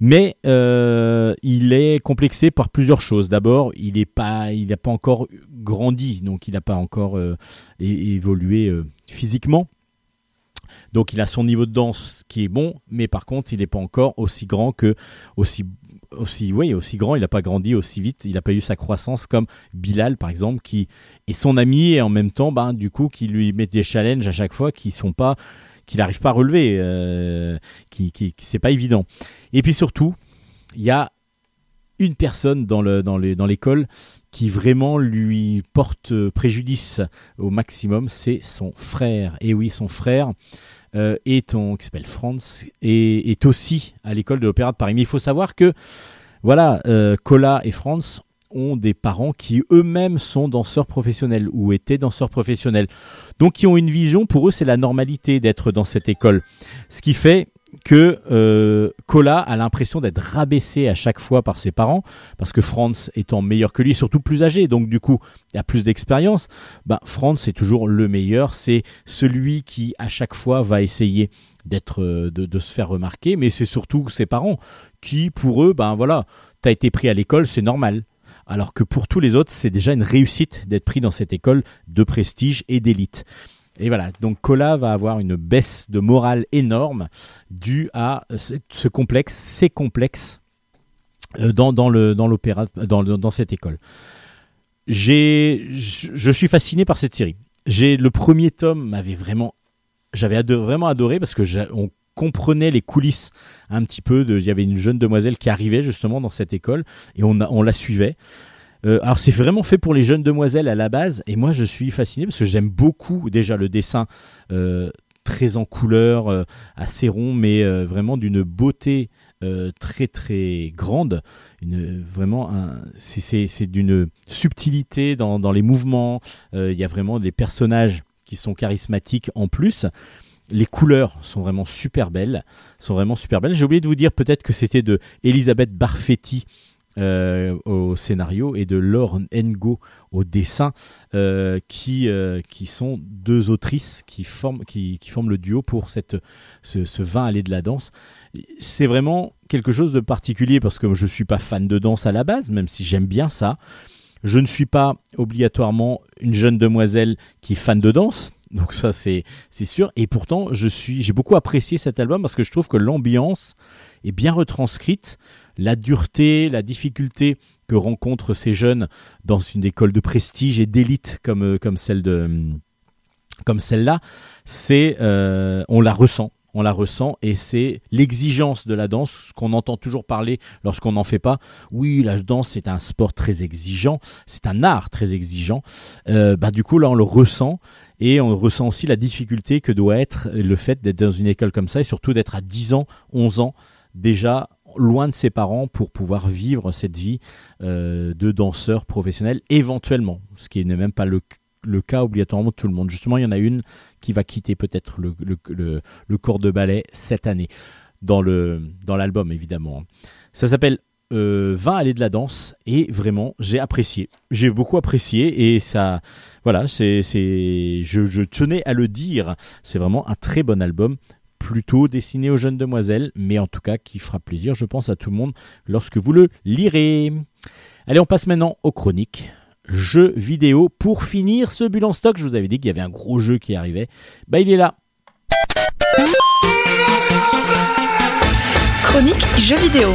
Mais euh, il est complexé par plusieurs choses. D'abord, il pas, n'a pas encore grandi, donc il n'a pas encore euh, évolué euh, physiquement. Donc il a son niveau de danse qui est bon, mais par contre, il n'est pas encore aussi grand que aussi aussi oui aussi grand. Il n'a pas grandi aussi vite. Il n'a pas eu sa croissance comme Bilal par exemple, qui est son ami et en même temps, ben du coup, qui lui met des challenges à chaque fois qui sont pas qu'il n'arrive pas à relever, euh, qui, c'est pas évident. Et puis surtout, il y a une personne dans le dans dans l'école qui vraiment lui porte préjudice au maximum, c'est son frère. Et oui, son frère euh, est on, qui s'appelle Franz et est aussi à l'école de l'Opéra de Paris. Mais il faut savoir que voilà, euh, Cola et Franz ont des parents qui eux-mêmes sont danseurs professionnels ou étaient danseurs professionnels. Donc qui ont une vision, pour eux c'est la normalité d'être dans cette école. Ce qui fait que euh, Cola a l'impression d'être rabaissé à chaque fois par ses parents, parce que Franz étant meilleur que lui, surtout plus âgé, donc du coup il a plus d'expérience, bah, Franz c'est toujours le meilleur, c'est celui qui à chaque fois va essayer d'être euh, de, de se faire remarquer, mais c'est surtout ses parents qui pour eux, ben voilà, t'as été pris à l'école, c'est normal. Alors que pour tous les autres, c'est déjà une réussite d'être pris dans cette école de prestige et d'élite. Et voilà, donc Cola va avoir une baisse de morale énorme due à ce complexe, ces complexes euh, dans, dans dans dans, dans cette école. Je suis fasciné par cette série. J'ai le premier tome m'avait vraiment, j'avais vraiment adoré parce que on comprenait les coulisses un petit peu. Il y avait une jeune demoiselle qui arrivait justement dans cette école et on, la suivait. Euh, alors c'est vraiment fait pour les jeunes demoiselles à la base, et moi je suis fasciné parce que j'aime beaucoup déjà le dessin euh, très en couleur, euh, assez rond, mais vraiment d'une beauté très très grande. Vraiment, c'est- d'une subtilité dans, dans les mouvements. Il y a vraiment des personnages qui sont charismatiques en plus. Les couleurs sont vraiment super belles, sont vraiment super belles. J'ai oublié de vous dire peut-être que c'était de Elisabeth Barfetti euh, au scénario et de Laure Ngo au dessin, euh, qui, euh, qui sont deux autrices qui forment, qui, forment le duo pour cette, ce, ce vin allé de la danse. C'est vraiment quelque chose de particulier parce que je ne suis pas fan de danse à la base, même si j'aime bien ça. Je ne suis pas obligatoirement une jeune demoiselle qui est fan de danse, donc ça c'est c'est sûr. Et pourtant, je suis, j'ai beaucoup apprécié cet album parce que je trouve que l'ambiance est bien retranscrite, la dureté, la difficulté que rencontrent ces jeunes dans une école de prestige et d'élite comme euh, comme celle de comme celle-là, c'est euh, on la ressent. On la ressent et c'est l'exigence de la danse, ce qu'on entend toujours parler lorsqu'on n'en fait pas. Oui, la danse c'est un sport très exigeant, c'est un art très exigeant. Euh, bah, du coup là on le ressent et on ressent aussi la difficulté que doit être le fait d'être dans une école comme ça et surtout d'être à 10 ans, 11 ans déjà loin de ses parents pour pouvoir vivre cette vie euh, de danseur professionnel éventuellement, ce qui n'est même pas le, le cas obligatoirement de tout le monde. Justement, il y en a une qui va quitter peut-être le, corps de ballet cette année dans le dans l'album évidemment. Ça s'appelle euh, 20 allées de la danse et vraiment j'ai apprécié. J'ai beaucoup apprécié et ça voilà, c'est je, je tenais à le dire, c'est vraiment un très bon album plutôt destiné aux jeunes demoiselles, mais en tout cas qui fera plaisir, je pense, à tout le monde lorsque vous le lirez. Allez, on passe maintenant aux chroniques jeux vidéo. Pour finir ce en stock, je vous avais dit qu'il y avait un gros jeu qui arrivait. Bah, il est là. Chronique jeux vidéo.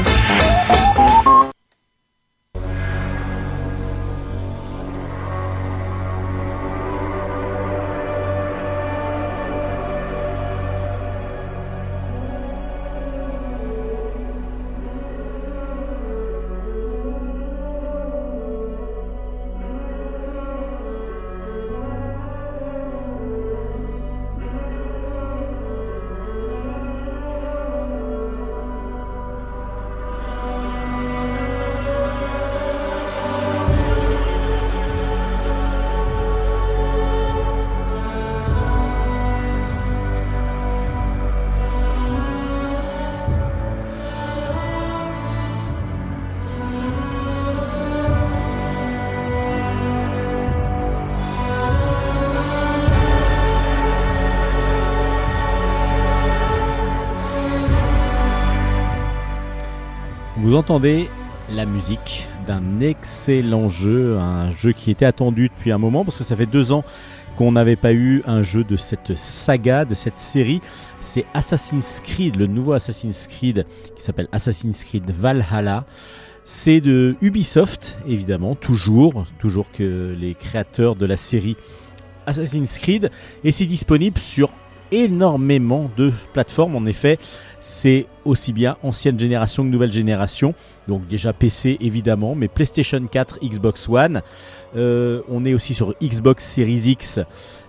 Entendez la musique d'un excellent jeu, un jeu qui était attendu depuis un moment parce que ça fait deux ans qu'on n'avait pas eu un jeu de cette saga, de cette série. C'est Assassin's Creed, le nouveau Assassin's Creed qui s'appelle Assassin's Creed Valhalla. C'est de Ubisoft, évidemment, toujours, toujours que les créateurs de la série Assassin's Creed, et c'est disponible sur énormément de plateformes. En effet, c'est aussi bien ancienne génération que nouvelle génération. Donc déjà PC évidemment, mais PlayStation 4, Xbox One. Euh, on est aussi sur Xbox Series X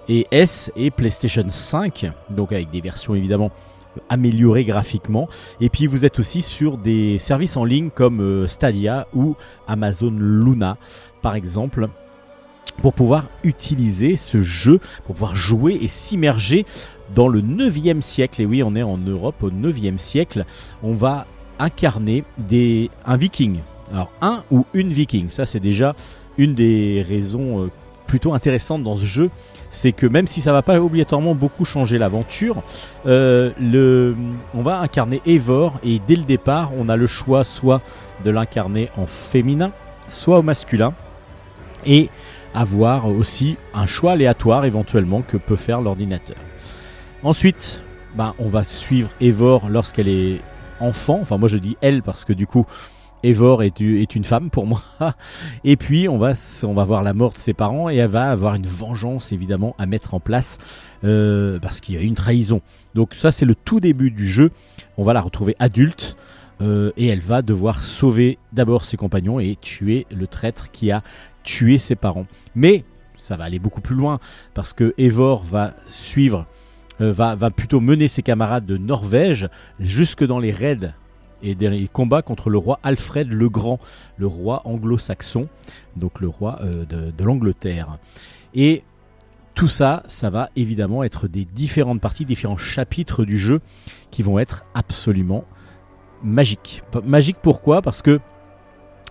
et S et PlayStation 5. Donc avec des versions évidemment améliorées graphiquement. Et puis vous êtes aussi sur des services en ligne comme euh, Stadia ou Amazon Luna par exemple pour pouvoir utiliser ce jeu, pour pouvoir jouer et s'immerger dans le 9e siècle. Et oui, on est en Europe au 9e siècle. On va incarner des, un viking. Alors, un ou une viking, ça c'est déjà une des raisons euh, plutôt intéressantes dans ce jeu. C'est que même si ça va pas obligatoirement beaucoup changer l'aventure, euh, on va incarner Eivor et dès le départ, on a le choix soit de l'incarner en féminin, soit au masculin. Et avoir aussi un choix aléatoire éventuellement que peut faire l'ordinateur. Ensuite, ben, on va suivre Evor lorsqu'elle est enfant. Enfin, moi je dis elle parce que du coup, Evor est, une femme pour moi. Et puis, on va, on va voir la mort de ses parents et elle va avoir une vengeance évidemment à mettre en place euh, parce qu'il y a une trahison. Donc, ça, c'est le tout début du jeu. On va la retrouver adulte. euh, et elle va devoir sauver d'abord ses compagnons et tuer le traître qui a tué ses parents. Mais ça va aller beaucoup plus loin parce que Eivor va suivre, va, va plutôt mener ses camarades de Norvège jusque dans les raids et les combats contre le roi Alfred le Grand, le roi anglo-saxon, donc le roi euh, de, l'Angleterre. Et tout ça, ça va évidemment être des différentes parties, différents chapitres du jeu qui vont être absolument magiques. Magiques pourquoi? Parce que,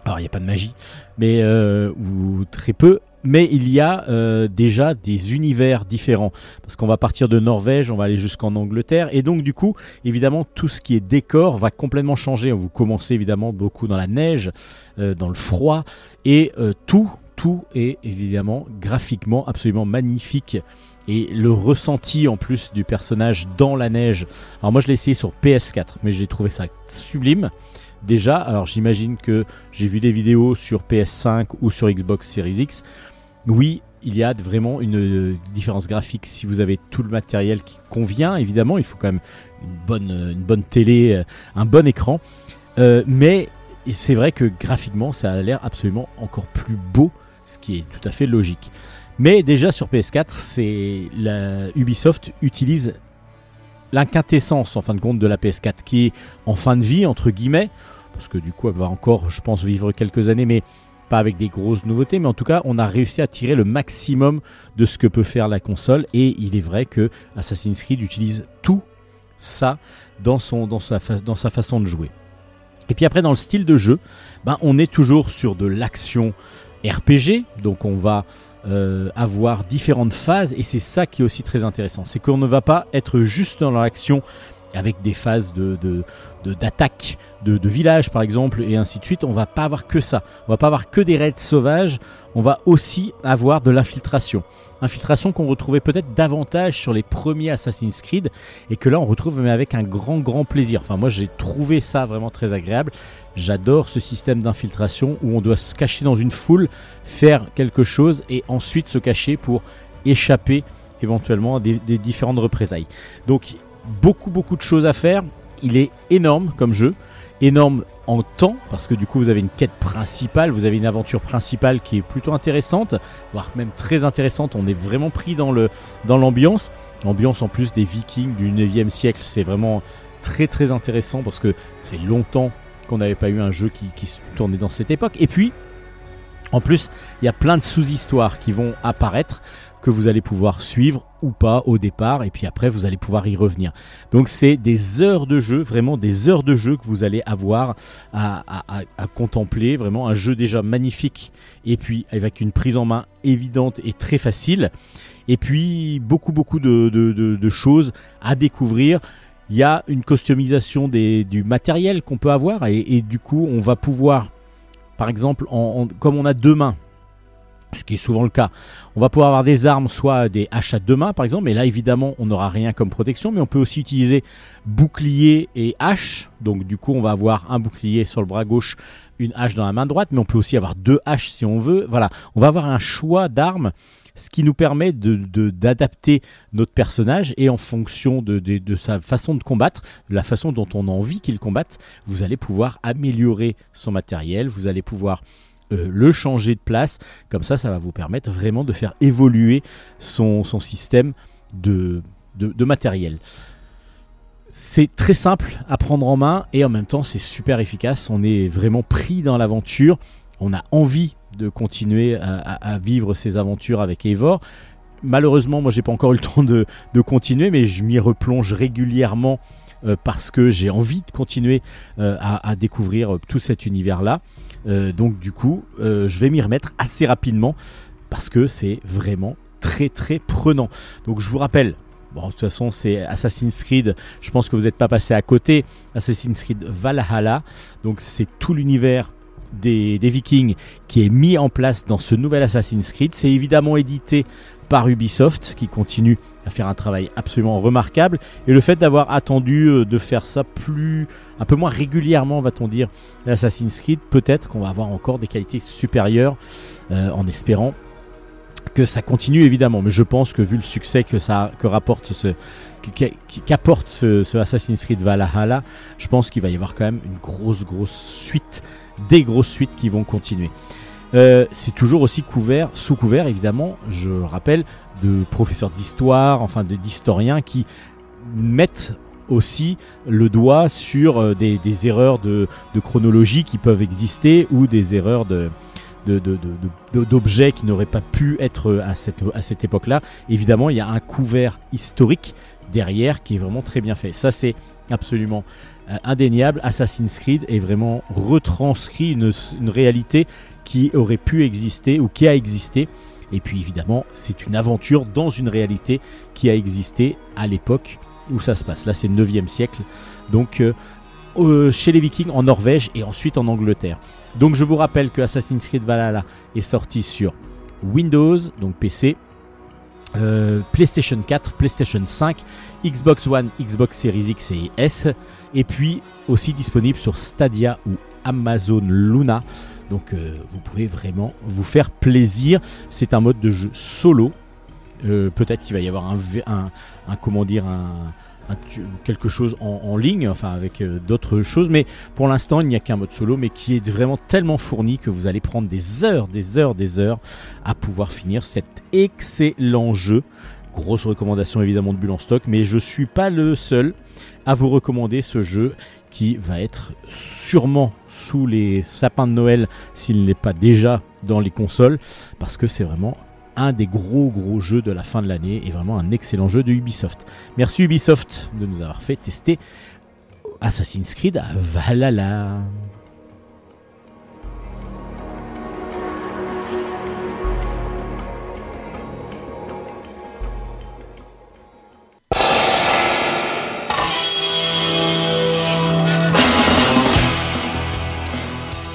alors il n'y a pas de magie, mais euh, ou très peu, mais il y a euh, déjà des univers différents. Parce qu'on va partir de Norvège, on va aller jusqu'en Angleterre, et donc du coup, évidemment, tout ce qui est décor va complètement changer. Vous commencez évidemment beaucoup dans la neige, euh, dans le froid, et euh, tout, tout est évidemment graphiquement absolument magnifique. Et le ressenti en plus du personnage dans la neige. Alors moi je l'ai essayé sur PS4, mais j'ai trouvé ça sublime. Déjà, alors j'imagine que j'ai vu des vidéos sur PS5 ou sur Xbox Series X. Oui, il y a vraiment une euh, différence graphique si vous avez tout le matériel qui convient. Évidemment, il faut quand même une bonne, euh, une bonne télé, euh, un bon écran. Mais c'est vrai que graphiquement, ça a l'air absolument encore plus beau, ce qui est tout à fait logique. Mais déjà sur PS4, c'est Ubisoft utilise l'inquintessence en fin de compte de la PS4 qui est en fin de vie entre guillemets parce que du coup elle va encore je pense vivre quelques années mais pas avec des grosses nouveautés mais en tout cas on a réussi à tirer le maximum de ce que peut faire la console et il est vrai que Assassin's Creed utilise tout ça dans, sa, façon de jouer. Et puis après dans le style de jeu, ben, on est toujours sur de l'action RPG, donc on va euh, avoir différentes phases et c'est ça qui est aussi très intéressant. C'est qu'on ne va pas être juste dans l'action avec des phases de, de- d'attaque de, de village par exemple et ainsi de suite. On va pas avoir que ça. On va pas avoir que des raids sauvages. On va aussi avoir de l'infiltration. Infiltration qu'on retrouvait peut-être davantage sur les premiers Assassin's Creed et que là on retrouve mais avec un grand grand plaisir. Enfin moi j'ai trouvé ça vraiment très agréable. J'adore ce système d'infiltration où on doit se cacher dans une foule, faire quelque chose et ensuite se cacher pour échapper éventuellement à des différentes représailles. Donc beaucoup beaucoup de choses à faire. Il est énorme comme jeu, énorme en temps parce que du coup vous avez une quête principale, vous avez une aventure principale qui est plutôt intéressante, voire même très intéressante. On est vraiment pris dans le dans l'ambiance, l'ambiance en plus des Vikings du 9e siècle, c'est vraiment très très intéressant parce que fait longtemps qu'on n'avait pas eu un jeu qui, qui se tournait dans cette époque. Et puis en plus, il y a plein de sous-histoires qui vont apparaître que vous allez pouvoir suivre ou pas au départ et puis après vous allez pouvoir y revenir. Donc c'est des heures de jeu, vraiment des heures de jeu que vous allez avoir à, contempler, vraiment un jeu déjà magnifique et puis avec une prise en main évidente et très facile et puis beaucoup beaucoup de, choses à découvrir. Il y a une customisation du matériel qu'on peut avoir et, du coup on va pouvoir par exemple comme on a deux mains ce qui est souvent le cas. On va pouvoir avoir des armes, soit des haches à deux mains par exemple, mais là évidemment on n'aura rien comme protection, mais on peut aussi utiliser bouclier et hache. Donc du coup on va avoir un bouclier sur le bras gauche, une hache dans la main droite, mais on peut aussi avoir deux haches si on veut. Voilà, on va avoir un choix d'armes, ce qui nous permet d'adapter notre personnage et en fonction de- de sa façon de combattre, de la façon dont on a envie qu'il combatte, vous allez pouvoir améliorer son matériel, vous allez pouvoir euh, le changer de place. Comme ça, ça va vous permettre vraiment de faire évoluer son, système de, matériel. C'est très simple à prendre en main et en même temps c'est super efficace. On est vraiment pris dans l'aventure. On a envie de continuer à, vivre ces aventures avec Eivor. Malheureusement, moi j'ai pas encore eu le temps de, continuer, mais je m'y replonge régulièrement euh, parce que j'ai envie de continuer euh, à, découvrir tout cet univers-là. Euh, donc du coup, euh, je vais m'y remettre assez rapidement parce que c'est vraiment très très prenant. Donc je vous rappelle, bon de toute façon c'est Assassin's Creed, je pense que vous n'êtes pas passé à côté, Assassin's Creed Valhalla, donc c'est tout l'univers des, des Vikings qui est mis en place dans ce nouvel Assassin's Creed. C'est évidemment édité par Ubisoft qui continue à faire un travail absolument remarquable et le fait d'avoir attendu euh, de faire ça plus un peu moins régulièrement va-t-on dire l'Assassin's Creed peut-être qu'on va avoir encore des qualités supérieures euh, en espérant que ça continue évidemment, mais je pense que vu le succès que ça rapporte ce qu'apporte ce, Assassin's Creed Valhalla, je pense qu'il va y avoir quand même une grosse grosse suite, des grosses suites qui vont continuer. Euh, c'est toujours aussi couvert, sous couvert évidemment, je rappelle, de professeurs d'histoire, enfin d'historiens qui mettent aussi le doigt sur euh, des, erreurs de, chronologie qui peuvent exister ou des erreurs d'objets qui n'auraient pas pu être à cette, à cette époque-là. Évidemment, il y a un couvert historique derrière qui est vraiment très bien fait. Ça, c'est absolument euh, indéniable. Assassin's Creed est vraiment retranscrit une réalité qui aurait pu exister ou qui a existé. Et puis évidemment, c'est une aventure dans une réalité qui a existé à l'époque où ça se passe. Là, c'est le 9e siècle. Donc, euh, euh, chez les Vikings en Norvège et ensuite en Angleterre. Donc, je vous rappelle que Assassin's Creed Valhalla est sorti sur Windows, donc PC, euh, PlayStation 4, PlayStation 5, Xbox One, Xbox Series X et S, et puis aussi disponible sur Stadia ou Amazon Luna. Donc vous pouvez vraiment vous faire plaisir. C'est un mode de jeu solo. Euh, Peut-être qu'il va y avoir un, un, comment dire un, quelque chose en, ligne, enfin avec euh, d'autres choses. Mais pour l'instant, il n'y a qu'un mode solo, mais qui est vraiment tellement fourni que vous allez prendre des heures, des heures, des heures à pouvoir finir cet excellent jeu. Grosse recommandation évidemment de Bulle en stock, mais je suis pas le seul à vous recommander ce jeu qui va être sûrement sous les sapins de Noël s'il n'est pas déjà dans les consoles, parce que c'est vraiment un des gros gros jeux de la fin de l'année et vraiment un excellent jeu de Ubisoft. Merci Ubisoft de nous avoir fait tester Assassin's Creed à Valhalla.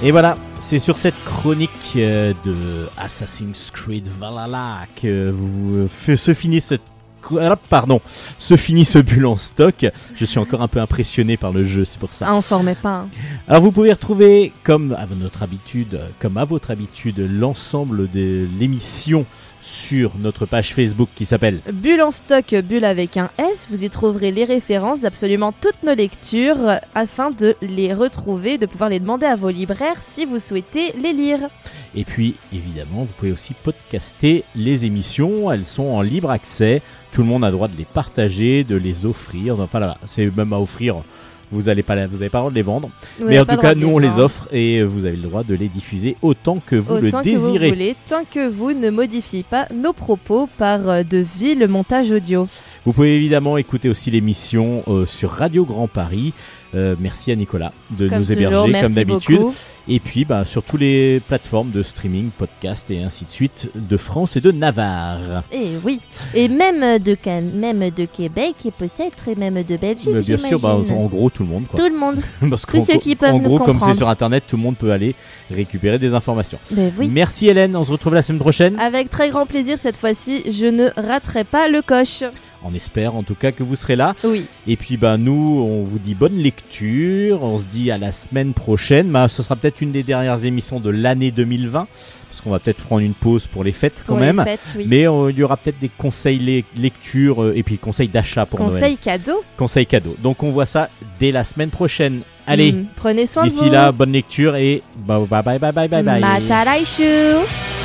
Et voilà, c'est sur cette chronique euh, de Assassin's Creed Valhalla que vous euh, se finit cette pardon, se finit ce bulle en stock. Je suis encore un peu impressionné par le jeu, c'est pour ça. Ah, on s'en remet pas. hein. Alors vous pouvez retrouver, comme à notre habitude, comme à votre habitude, l'ensemble de l'émission sur notre page Facebook qui s'appelle Bulle en stock, bulle avec un S, vous y trouverez les références d'absolument toutes nos lectures afin de les retrouver, de pouvoir les demander à vos libraires si vous souhaitez les lire. Et puis, évidemment, vous pouvez aussi podcaster les émissions. Elles sont en libre accès. Tout le monde a le droit de les partager, de les offrir. Enfin, là, c'est même à offrir. Vous n'avez pas, la- vous avez pas le droit de les vendre. Vous Mais n'avez en pas tout le cas, de nous, on les vendre. offre et vous avez le droit de les diffuser autant que vous le Autant que vous désirez. voulez, tant que vous ne modifiez pas nos propos par euh, de vil montage audio. Vous pouvez évidemment écouter aussi l'émission euh, sur Radio Grand Paris. Euh, merci à Nicolas de Comme nous toujours, héberger comme d'habitude. Et puis bah, sur toutes les plateformes de streaming, podcast et ainsi de suite de France et de Navarre. Et oui, et même de, même de Québec et peut-être et même de Belgique. Mais bien sûr, bah, en gros tout le monde. Quoi. Tout le monde. Parce tous ceux qui peuvent en nous gros, comme c'est sur Internet, tout le monde peut aller récupérer des informations. Ben oui. Merci Hélène, on se retrouve la semaine prochaine. Avec très grand plaisir cette fois-ci, je ne raterai pas le coche. On espère en tout cas que vous serez là. Oui. Et puis bah nous, on vous dit bonne lecture. On se dit à la semaine prochaine. Bah, ce sera peut-être une des dernières émissions de l'année 2020. Parce qu'on va peut-être prendre une pause pour les fêtes quand même. les fêtes, oui. Mais euh, il y aura peut-être des conseils le- lecture euh, et puis conseils d'achat pour Noël. Conseil cadeau. Conseils cadeaux. Donc on voit ça dès la semaine prochaine. Allez, Mm, Prenez soin de vous. d'ici là, bonne lecture et bah, bye bye bye bye bye bye. Mataraishu.